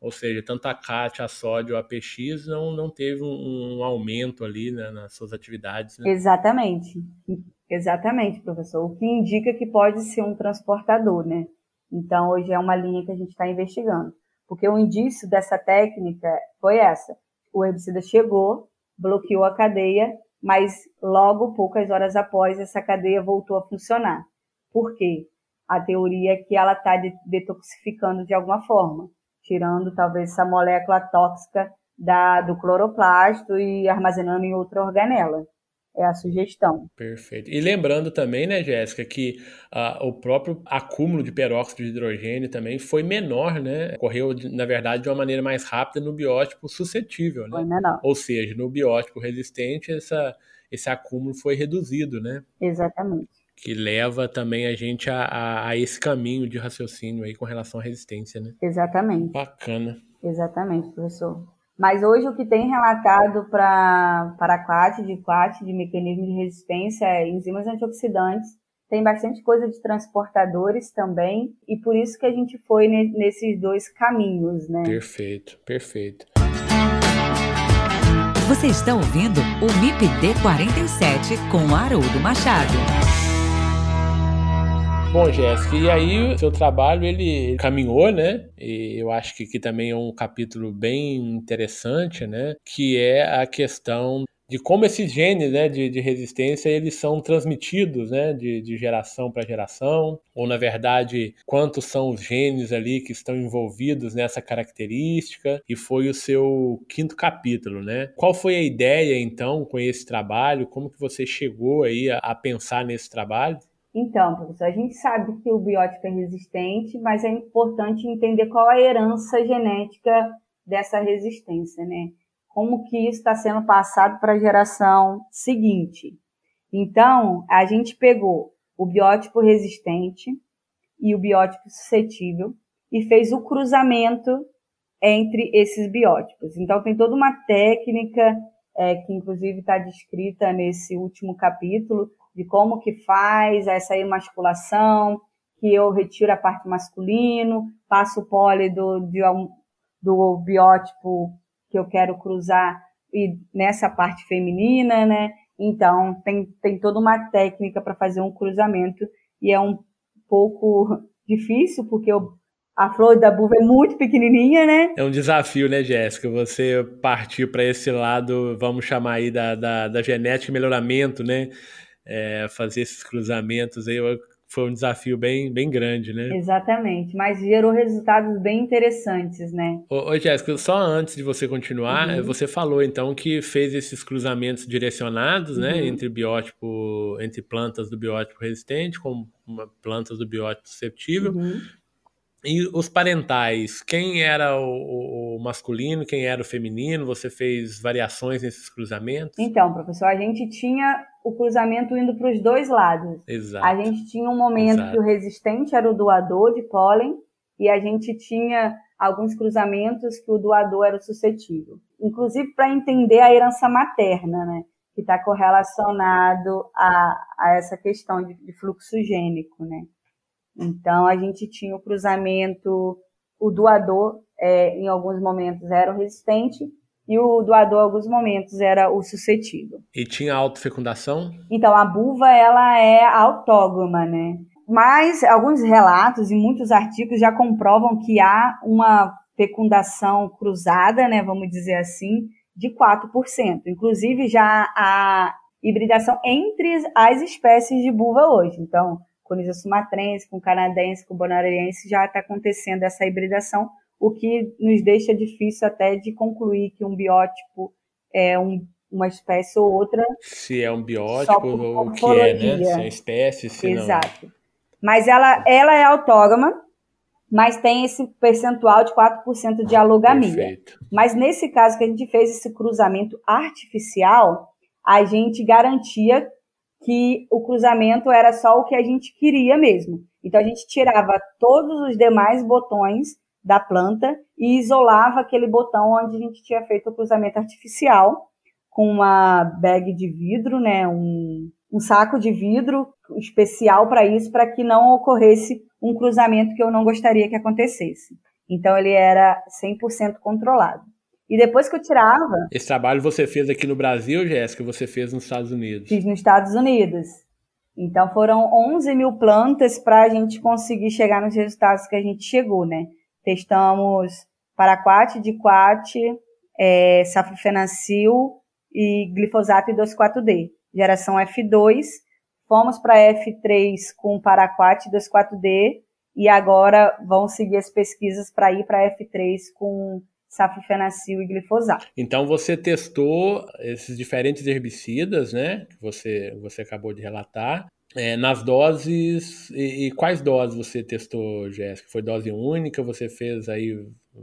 Ou seja, tanto a CAT, a sódio, a PX não, não teve um, um aumento ali né, nas suas atividades. Né? Exatamente. Exatamente, professor. O que indica que pode ser um transportador, né? Então, hoje é uma linha que a gente está investigando. Porque o indício dessa técnica foi essa. O herbicida chegou, bloqueou a cadeia, mas logo, poucas horas após, essa cadeia voltou a funcionar. Por quê? A teoria é que ela está detoxificando de alguma forma, tirando talvez essa molécula tóxica da, do cloroplasto e armazenando em outra organela é a sugestão. Perfeito. E lembrando também, né, Jéssica, que uh, o próprio acúmulo de peróxido de hidrogênio também foi menor, né? Ocorreu, na verdade, de uma maneira mais rápida no biótipo suscetível, né? Foi menor. Ou seja, no biótipo resistente, essa, esse acúmulo foi reduzido, né? Exatamente. Que leva também a gente a, a, a esse caminho de raciocínio aí com relação à resistência, né? Exatamente. Bacana. Exatamente, professor. Mas hoje o que tem relatado para CLAT, de CLAT, de mecanismo de resistência, é enzimas antioxidantes, tem bastante coisa de transportadores também, e por isso que a gente foi nesses dois caminhos, né? Perfeito, perfeito. Você está ouvindo o MIPD 47 com Haroldo Machado. Bom, Jéssica, e aí o seu trabalho ele caminhou, né? E eu acho que aqui também é um capítulo bem interessante, né? Que é a questão de como esses genes né, de, de resistência eles são transmitidos né, de, de geração para geração, ou na verdade, quantos são os genes ali que estão envolvidos nessa característica, e foi o seu quinto capítulo, né? Qual foi a ideia, então, com esse trabalho? Como que você chegou aí a, a pensar nesse trabalho? Então, professor, a gente sabe que o biótipo é resistente, mas é importante entender qual a herança genética dessa resistência, né? Como que isso está sendo passado para a geração seguinte. Então, a gente pegou o biótipo resistente e o biótipo suscetível e fez o cruzamento entre esses biótipos. Então, tem toda uma técnica é, que, inclusive, está descrita nesse último capítulo, de como que faz essa emasculação, que eu retiro a parte masculino, passo o pole do, do biótipo que eu quero cruzar e nessa parte feminina, né? Então, tem, tem toda uma técnica para fazer um cruzamento e é um pouco difícil, porque eu, a flor da buva é muito pequenininha, né? É um desafio, né, Jéssica? Você partir para esse lado, vamos chamar aí da, da, da genética e melhoramento, né? É, fazer esses cruzamentos aí foi um desafio bem, bem grande, né? Exatamente, mas gerou resultados bem interessantes, né? Ô, ô Jéssica, só antes de você continuar, uhum. você falou então que fez esses cruzamentos direcionados, né, uhum. né, entre biótipo, entre plantas do biótipo resistente com plantas do biótipo susceptível. Uhum. E os parentais, quem era o, o, masculino, quem era o feminino? Você fez variações nesses cruzamentos? Então, professor, a gente tinha o cruzamento indo para os dois lados. Exato. A gente tinha um momento Exato. que o resistente era o doador de pólen e a gente tinha alguns cruzamentos que o doador era o suscetível. Inclusive para entender a herança materna, né? Que está correlacionado a, a essa questão de, de fluxo gênico, né? Então, a gente tinha o cruzamento, o doador, é, em alguns momentos, era o resistente, e o doador, em alguns momentos, era o suscetível. E tinha autofecundação? Então, a buva, ela é autógama, né? mas alguns relatos e muitos artigos já comprovam que há uma fecundação cruzada, né, vamos dizer assim, de 4%. Inclusive já há hibridação entre as espécies de buva hoje. Então, conisa sumatrense, com canadense, com bonariense, já está acontecendo essa hibridação, o que nos deixa difícil até de concluir que um biótipo é um, uma espécie ou outra. Se é um biótipo ou o que é, né? Se é espécie, se Exato. Não... Mas ela, ela é autógama, mas tem esse percentual de 4% de alogamia. Perfeito. Mas nesse caso que a gente fez esse cruzamento artificial, a gente garantia que o cruzamento era só o que a gente queria mesmo. Então a gente tirava todos os demais botões da planta e isolava aquele botão onde a gente tinha feito o cruzamento artificial com uma bag de vidro, né, um, um saco de vidro especial para isso, para que não ocorresse um cruzamento que eu não gostaria que acontecesse. Então ele era 100% controlado. E depois que eu tirava. Esse trabalho você fez aqui no Brasil, Jéssica, você fez nos Estados Unidos? Fiz nos Estados Unidos. Então foram 11 mil plantas para a gente conseguir chegar nos resultados que a gente chegou, né? Testamos paraquat, diquat, é, safrofenacil e glifosato e 2,4-D, geração F2. Fomos para F3 com paraquat e 2,4-D e agora vão seguir as pesquisas para ir para F3 com safrofenacil e glifosato. Então você testou esses diferentes herbicidas, né, que você, você acabou de relatar, é, nas doses, e, e, quais doses você testou, Jéssica? Foi dose única? Você fez aí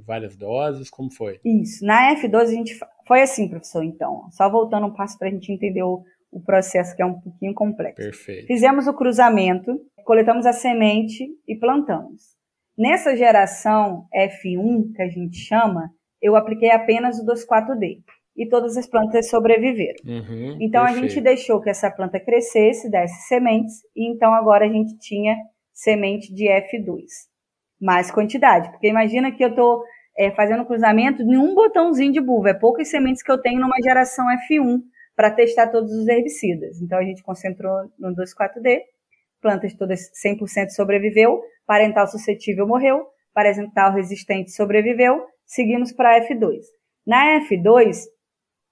várias doses? Como foi? Isso, na F12 a gente, foi assim, professor, então, só voltando um passo para a gente entender o, o processo que é um pouquinho complexo. Perfeito. Fizemos o cruzamento, coletamos a semente e plantamos. Nessa geração F1, que a gente chama, eu apliquei apenas o 2,4-D e todas as plantas sobreviveram. Uhum, então perfeito. a gente deixou que essa planta crescesse, desse sementes, e então agora a gente tinha semente de F2. Mais quantidade, porque imagina que eu estou é, fazendo cruzamento de um botãozinho de buva, é poucas sementes que eu tenho numa geração F1 para testar todos os herbicidas. Então a gente concentrou no 2,4-D, plantas todas 100% sobreviveu, parental suscetível morreu, parental resistente sobreviveu, seguimos para F2. Na F2,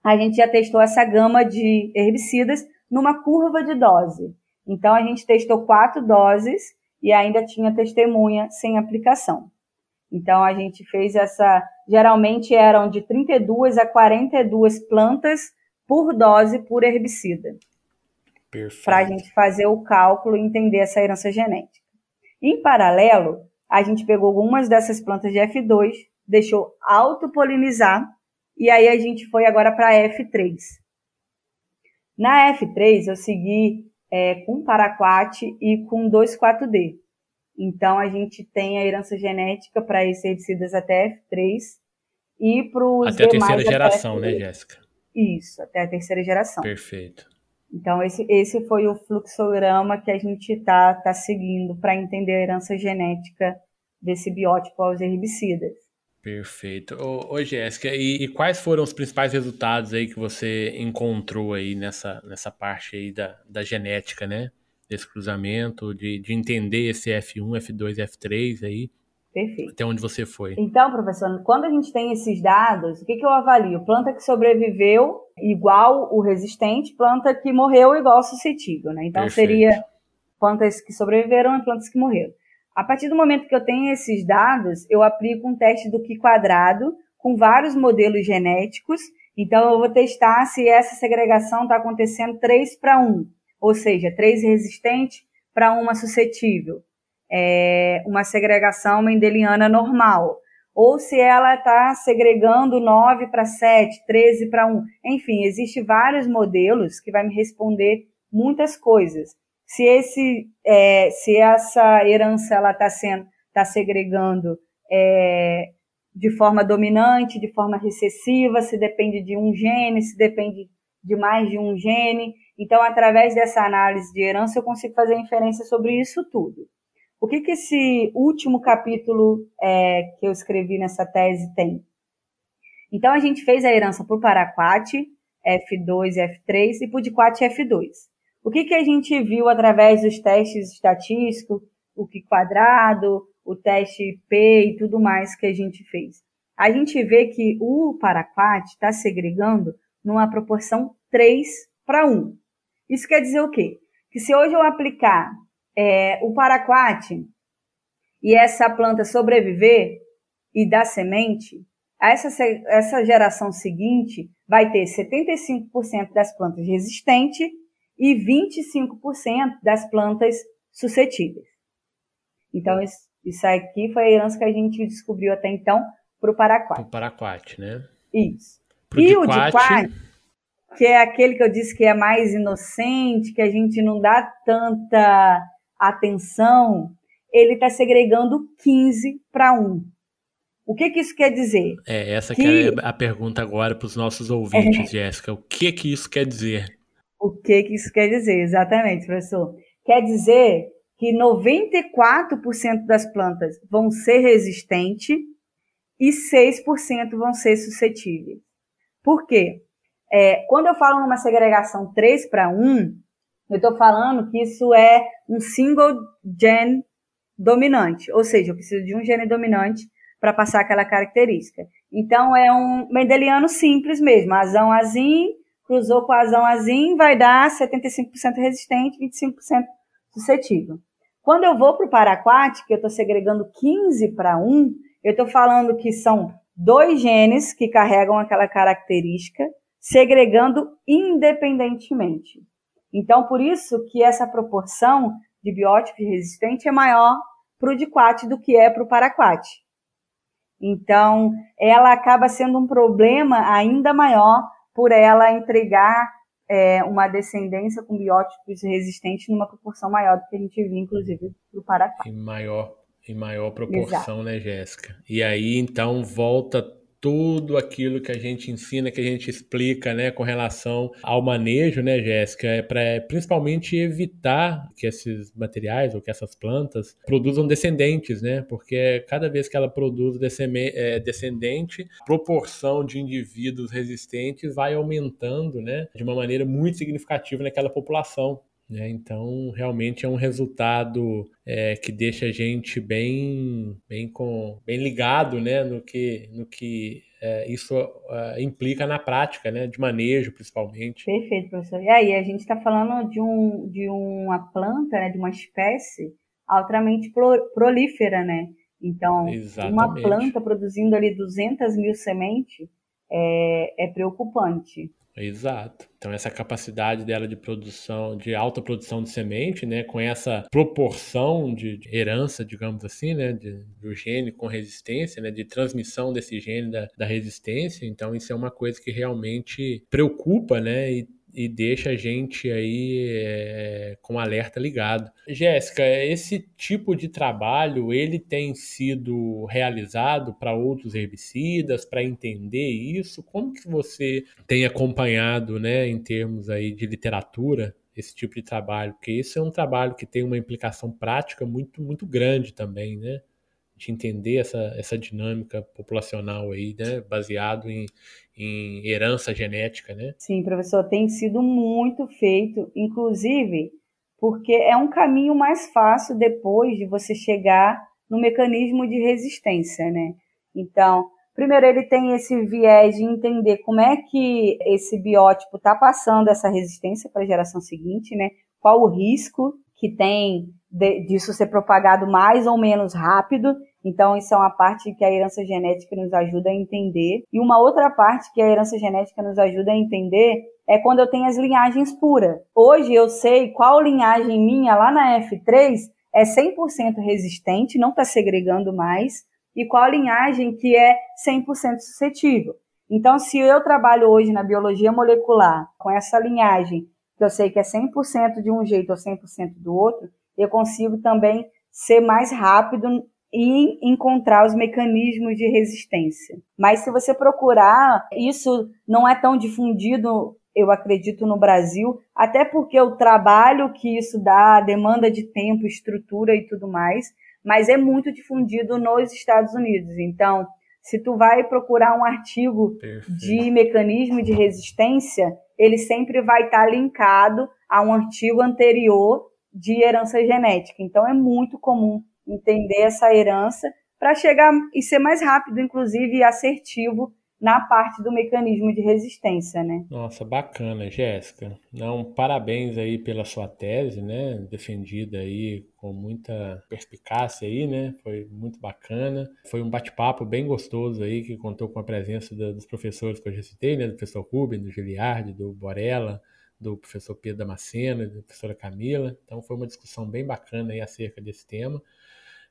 a gente já testou essa gama de herbicidas numa curva de dose. Então, a gente testou quatro doses e ainda tinha testemunha sem aplicação. Então, a gente fez essa. Geralmente eram de 32 a 42 plantas por dose por herbicida. Para a gente fazer o cálculo e entender essa herança genética. Em paralelo, a gente pegou algumas dessas plantas de F2, deixou autopolinizar e aí a gente foi agora para a F3. Na F3 eu segui é, com Paraquat e com 2,4-D. Então a gente tem a herança genética para esses herbicidas até F3 e para os Até a terceira geração, né, Jéssica? Isso, até a terceira geração. Perfeito. Então, esse, esse foi o fluxograma que a gente está tá seguindo para entender a herança genética desse biótipo aos herbicidas. Perfeito. Ô, ô Jéssica, e, e, quais foram os principais resultados aí que você encontrou aí nessa, nessa parte aí da, da genética, né? Desse cruzamento, de, de entender esse F1, F2, F3 aí. Perfeito. Até onde você foi. Então, professor, quando a gente tem esses dados, o que, que eu avalio? Planta que sobreviveu igual o resistente, planta que morreu igual o suscetível, né? Então, Perfeito. seria plantas que sobreviveram e plantas que morreram. A partir do momento que eu tenho esses dados, eu aplico um teste do Q quadrado com vários modelos genéticos. Então, eu vou testar se essa segregação está acontecendo 3 para 1, ou seja, 3 resistente para uma suscetível. É uma segregação mendeliana normal. Ou se ela está segregando 9 para 7, 13 para 1. Enfim, existem vários modelos que vai me responder muitas coisas se esse é, se essa herança ela está sendo está segregando é, de forma dominante, de forma recessiva, se depende de um gene, se depende de mais de um gene. Então, através dessa análise de herança, eu consigo fazer inferência sobre isso tudo. O que, que esse último capítulo é, que eu escrevi nessa tese tem? Então, a gente fez a herança por Paraquat, F2 e F3, e por Diquat F2. O que, que a gente viu através dos testes estatísticos, o que quadrado, o teste P e tudo mais que a gente fez? A gente vê que o paraquat está segregando numa proporção 3 para 1. Isso quer dizer o quê? Que se hoje eu aplicar é, o paraquat e essa planta sobreviver e dar semente, essa, essa geração seguinte vai ter 75% das plantas resistentes e 25% das plantas suscetíveis. Então, isso, isso aqui foi a herança que a gente descobriu até então para o paraquat. O paraquat, né? Isso. Pro e o diquat, que é aquele que eu disse que é mais inocente, que a gente não dá tanta atenção, ele está segregando 15 para 1. O que, que isso quer dizer? É, essa que, que é a pergunta agora para os nossos ouvintes, é. Jéssica. O que que isso quer dizer? O que que isso quer dizer? Exatamente, professor. Quer dizer que 94% das plantas vão ser resistentes e 6% vão ser suscetíveis. Por quê? É, quando eu falo numa segregação 3 para 1, eu estou falando que isso é um single gen dominante, ou seja, eu preciso de um gene dominante para passar aquela característica. Então, é um mendeliano simples mesmo. Azão, azim, cruzou com azão, azim, vai dar 75% resistente, 25% suscetível. Quando eu vou para o paraquat, que eu estou segregando 15 para 1, eu estou falando que são dois genes que carregam aquela característica, segregando independentemente. Então, por isso que essa proporção de biótipo resistente é maior para o diquat do que é para o paraquat. Então, ela acaba sendo um problema ainda maior por ela entregar é, uma descendência com biótipos resistentes numa proporção maior do que a gente viu, inclusive, para o. Em maior, em maior proporção, Exato. né, Jéssica? E aí, então, volta tudo aquilo que a gente ensina, que a gente explica, né, com relação ao manejo, né, Jéssica, é para principalmente evitar que esses materiais ou que essas plantas produzam descendentes, né, porque cada vez que ela produz é, descendente, a proporção de indivíduos resistentes vai aumentando, né, de uma maneira muito significativa naquela população. Né? Então, realmente é um resultado é, que deixa a gente bem, bem, com, bem ligado né? no que, no que é, isso é, implica na prática, né? de manejo, principalmente. Perfeito, professor. E aí, a gente está falando de, um, de uma planta, né? de uma espécie altamente prolífera, né? Então, Exatamente. uma planta produzindo ali 200 mil sementes é, é preocupante. Exato. Então essa capacidade dela de produção, de alta produção de semente, né, com essa proporção de, de herança, digamos assim, né, de, do gene com resistência, né, de transmissão desse gene da, da resistência. Então isso é uma coisa que realmente preocupa, né, e e deixa a gente aí é, com alerta ligado. Jéssica, esse tipo de trabalho ele tem sido realizado para outros herbicidas para entender isso? Como que você tem acompanhado, né, em termos aí de literatura? Esse tipo de trabalho, porque isso é um trabalho que tem uma implicação prática muito, muito grande também, né? De entender essa, essa dinâmica populacional aí, né, baseado em, em herança genética, né? Sim, professor, tem sido muito feito, inclusive porque é um caminho mais fácil depois de você chegar no mecanismo de resistência, né? Então, primeiro ele tem esse viés de entender como é que esse biótipo está passando essa resistência para a geração seguinte, né? Qual o risco que tem de, disso ser propagado mais ou menos rápido então, isso é uma parte que a herança genética nos ajuda a entender. E uma outra parte que a herança genética nos ajuda a entender é quando eu tenho as linhagens puras. Hoje eu sei qual linhagem minha lá na F3 é 100% resistente, não está segregando mais, e qual linhagem que é 100% suscetível. Então, se eu trabalho hoje na biologia molecular com essa linhagem, que eu sei que é 100% de um jeito ou 100% do outro, eu consigo também ser mais rápido e encontrar os mecanismos de resistência. Mas se você procurar, isso não é tão difundido, eu acredito, no Brasil, até porque o trabalho que isso dá, demanda de tempo, estrutura e tudo mais, mas é muito difundido nos Estados Unidos. Então, Se tu vai procurar um artigo Perfeito. de mecanismo de resistência, ele sempre vai estar linkado a um artigo anterior de herança genética. Então é muito comum entender essa herança para chegar e ser mais rápido, inclusive, e assertivo na parte do mecanismo de resistência, né? Nossa, bacana, Jéssica. Não, parabéns aí pela sua tese, né? Defendida aí com muita perspicácia aí, né? Foi muito bacana. Foi um bate-papo bem gostoso aí que contou com a presença dos professores que eu já citei, né? Do professor Rubem, do Giliardi, do Borella, do professor Pedro Damasceno, da professora Camila. Então foi uma discussão bem bacana aí acerca desse tema.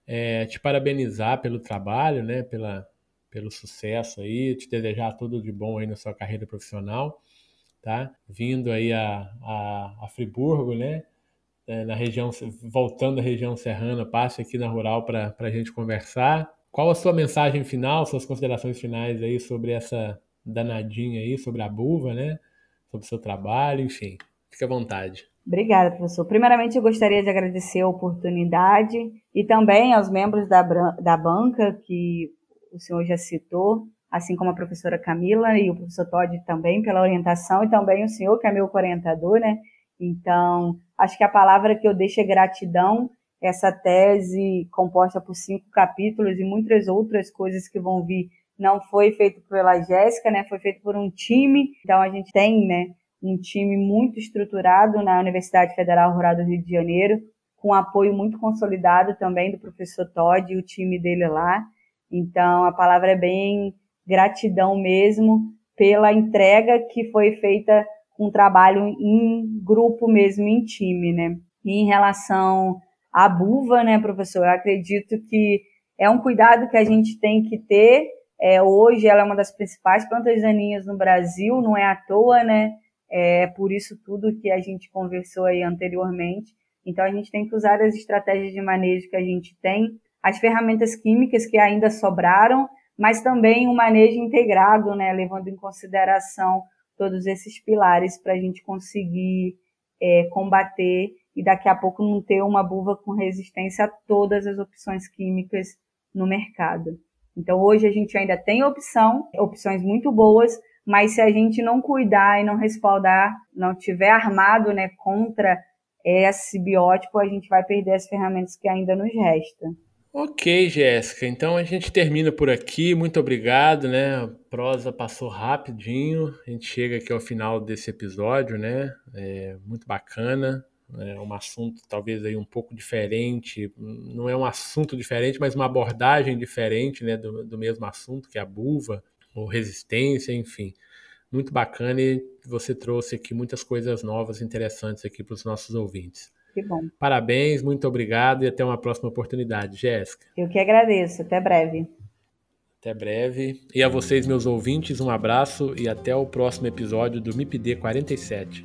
É, te parabenizar pelo trabalho, né? Pela pelo sucesso aí, te desejar tudo de bom aí na sua carreira profissional, tá? Vindo aí a, a, a Friburgo, né? É, na região, voltando da região serrana, passe aqui na Rural para a gente conversar. Qual a sua mensagem final, suas considerações finais aí sobre essa danadinha aí, sobre a buva, né? Sobre o seu trabalho, enfim. Fique à vontade. Obrigada, professor. Primeiramente, eu gostaria de agradecer a oportunidade e também aos membros da, da banca que o senhor já citou, assim como a professora Camila e o professor Todd também pela orientação e também o senhor que é meu orientador, né? Então, acho que a palavra que eu deixo é gratidão. Essa tese composta por cinco capítulos e muitas outras coisas que vão vir não foi feito pela Jéssica, né? Foi feito por um time. Então a gente tem, né, um time muito estruturado na Universidade Federal Rural do Rio de Janeiro, com apoio muito consolidado também do professor Todd e o time dele lá. Então, a palavra é bem gratidão mesmo pela entrega que foi feita com um trabalho em grupo mesmo, em time, né? E em relação à buva, né, professor, eu acredito que é um cuidado que a gente tem que ter. É, hoje ela é uma das principais plantas daninhas no Brasil, não é à toa, né? É por isso tudo que a gente conversou aí anteriormente. Então a gente tem que usar as estratégias de manejo que a gente tem as ferramentas químicas que ainda sobraram, mas também um manejo integrado, né, levando em consideração todos esses pilares para a gente conseguir é, combater e daqui a pouco não ter uma buva com resistência a todas as opções químicas no mercado. Então hoje a gente ainda tem opção, opções muito boas, mas se a gente não cuidar e não respaldar, não tiver armado, né, contra esse biótipo, a gente vai perder as ferramentas que ainda nos restam. Ok, Jéssica. Então a gente termina por aqui. Muito obrigado, né? A prosa passou rapidinho. A gente chega aqui ao final desse episódio, né? É muito bacana. É um assunto talvez aí um pouco diferente. Não é um assunto diferente, mas uma abordagem diferente, né? Do, do mesmo assunto, que é a buva, ou resistência, enfim. Muito bacana e você trouxe aqui muitas coisas novas, interessantes aqui para os nossos ouvintes. Que bom. Parabéns, muito obrigado e até uma próxima oportunidade, Jéssica. Eu que agradeço. Até breve. Até breve. E a vocês, meus ouvintes, um abraço e até o próximo episódio do MIPD 47.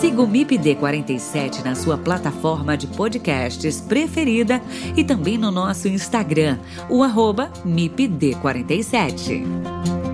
Siga o MIPD 47 na sua plataforma de podcasts preferida e também no nosso Instagram, o arroba MIPD47.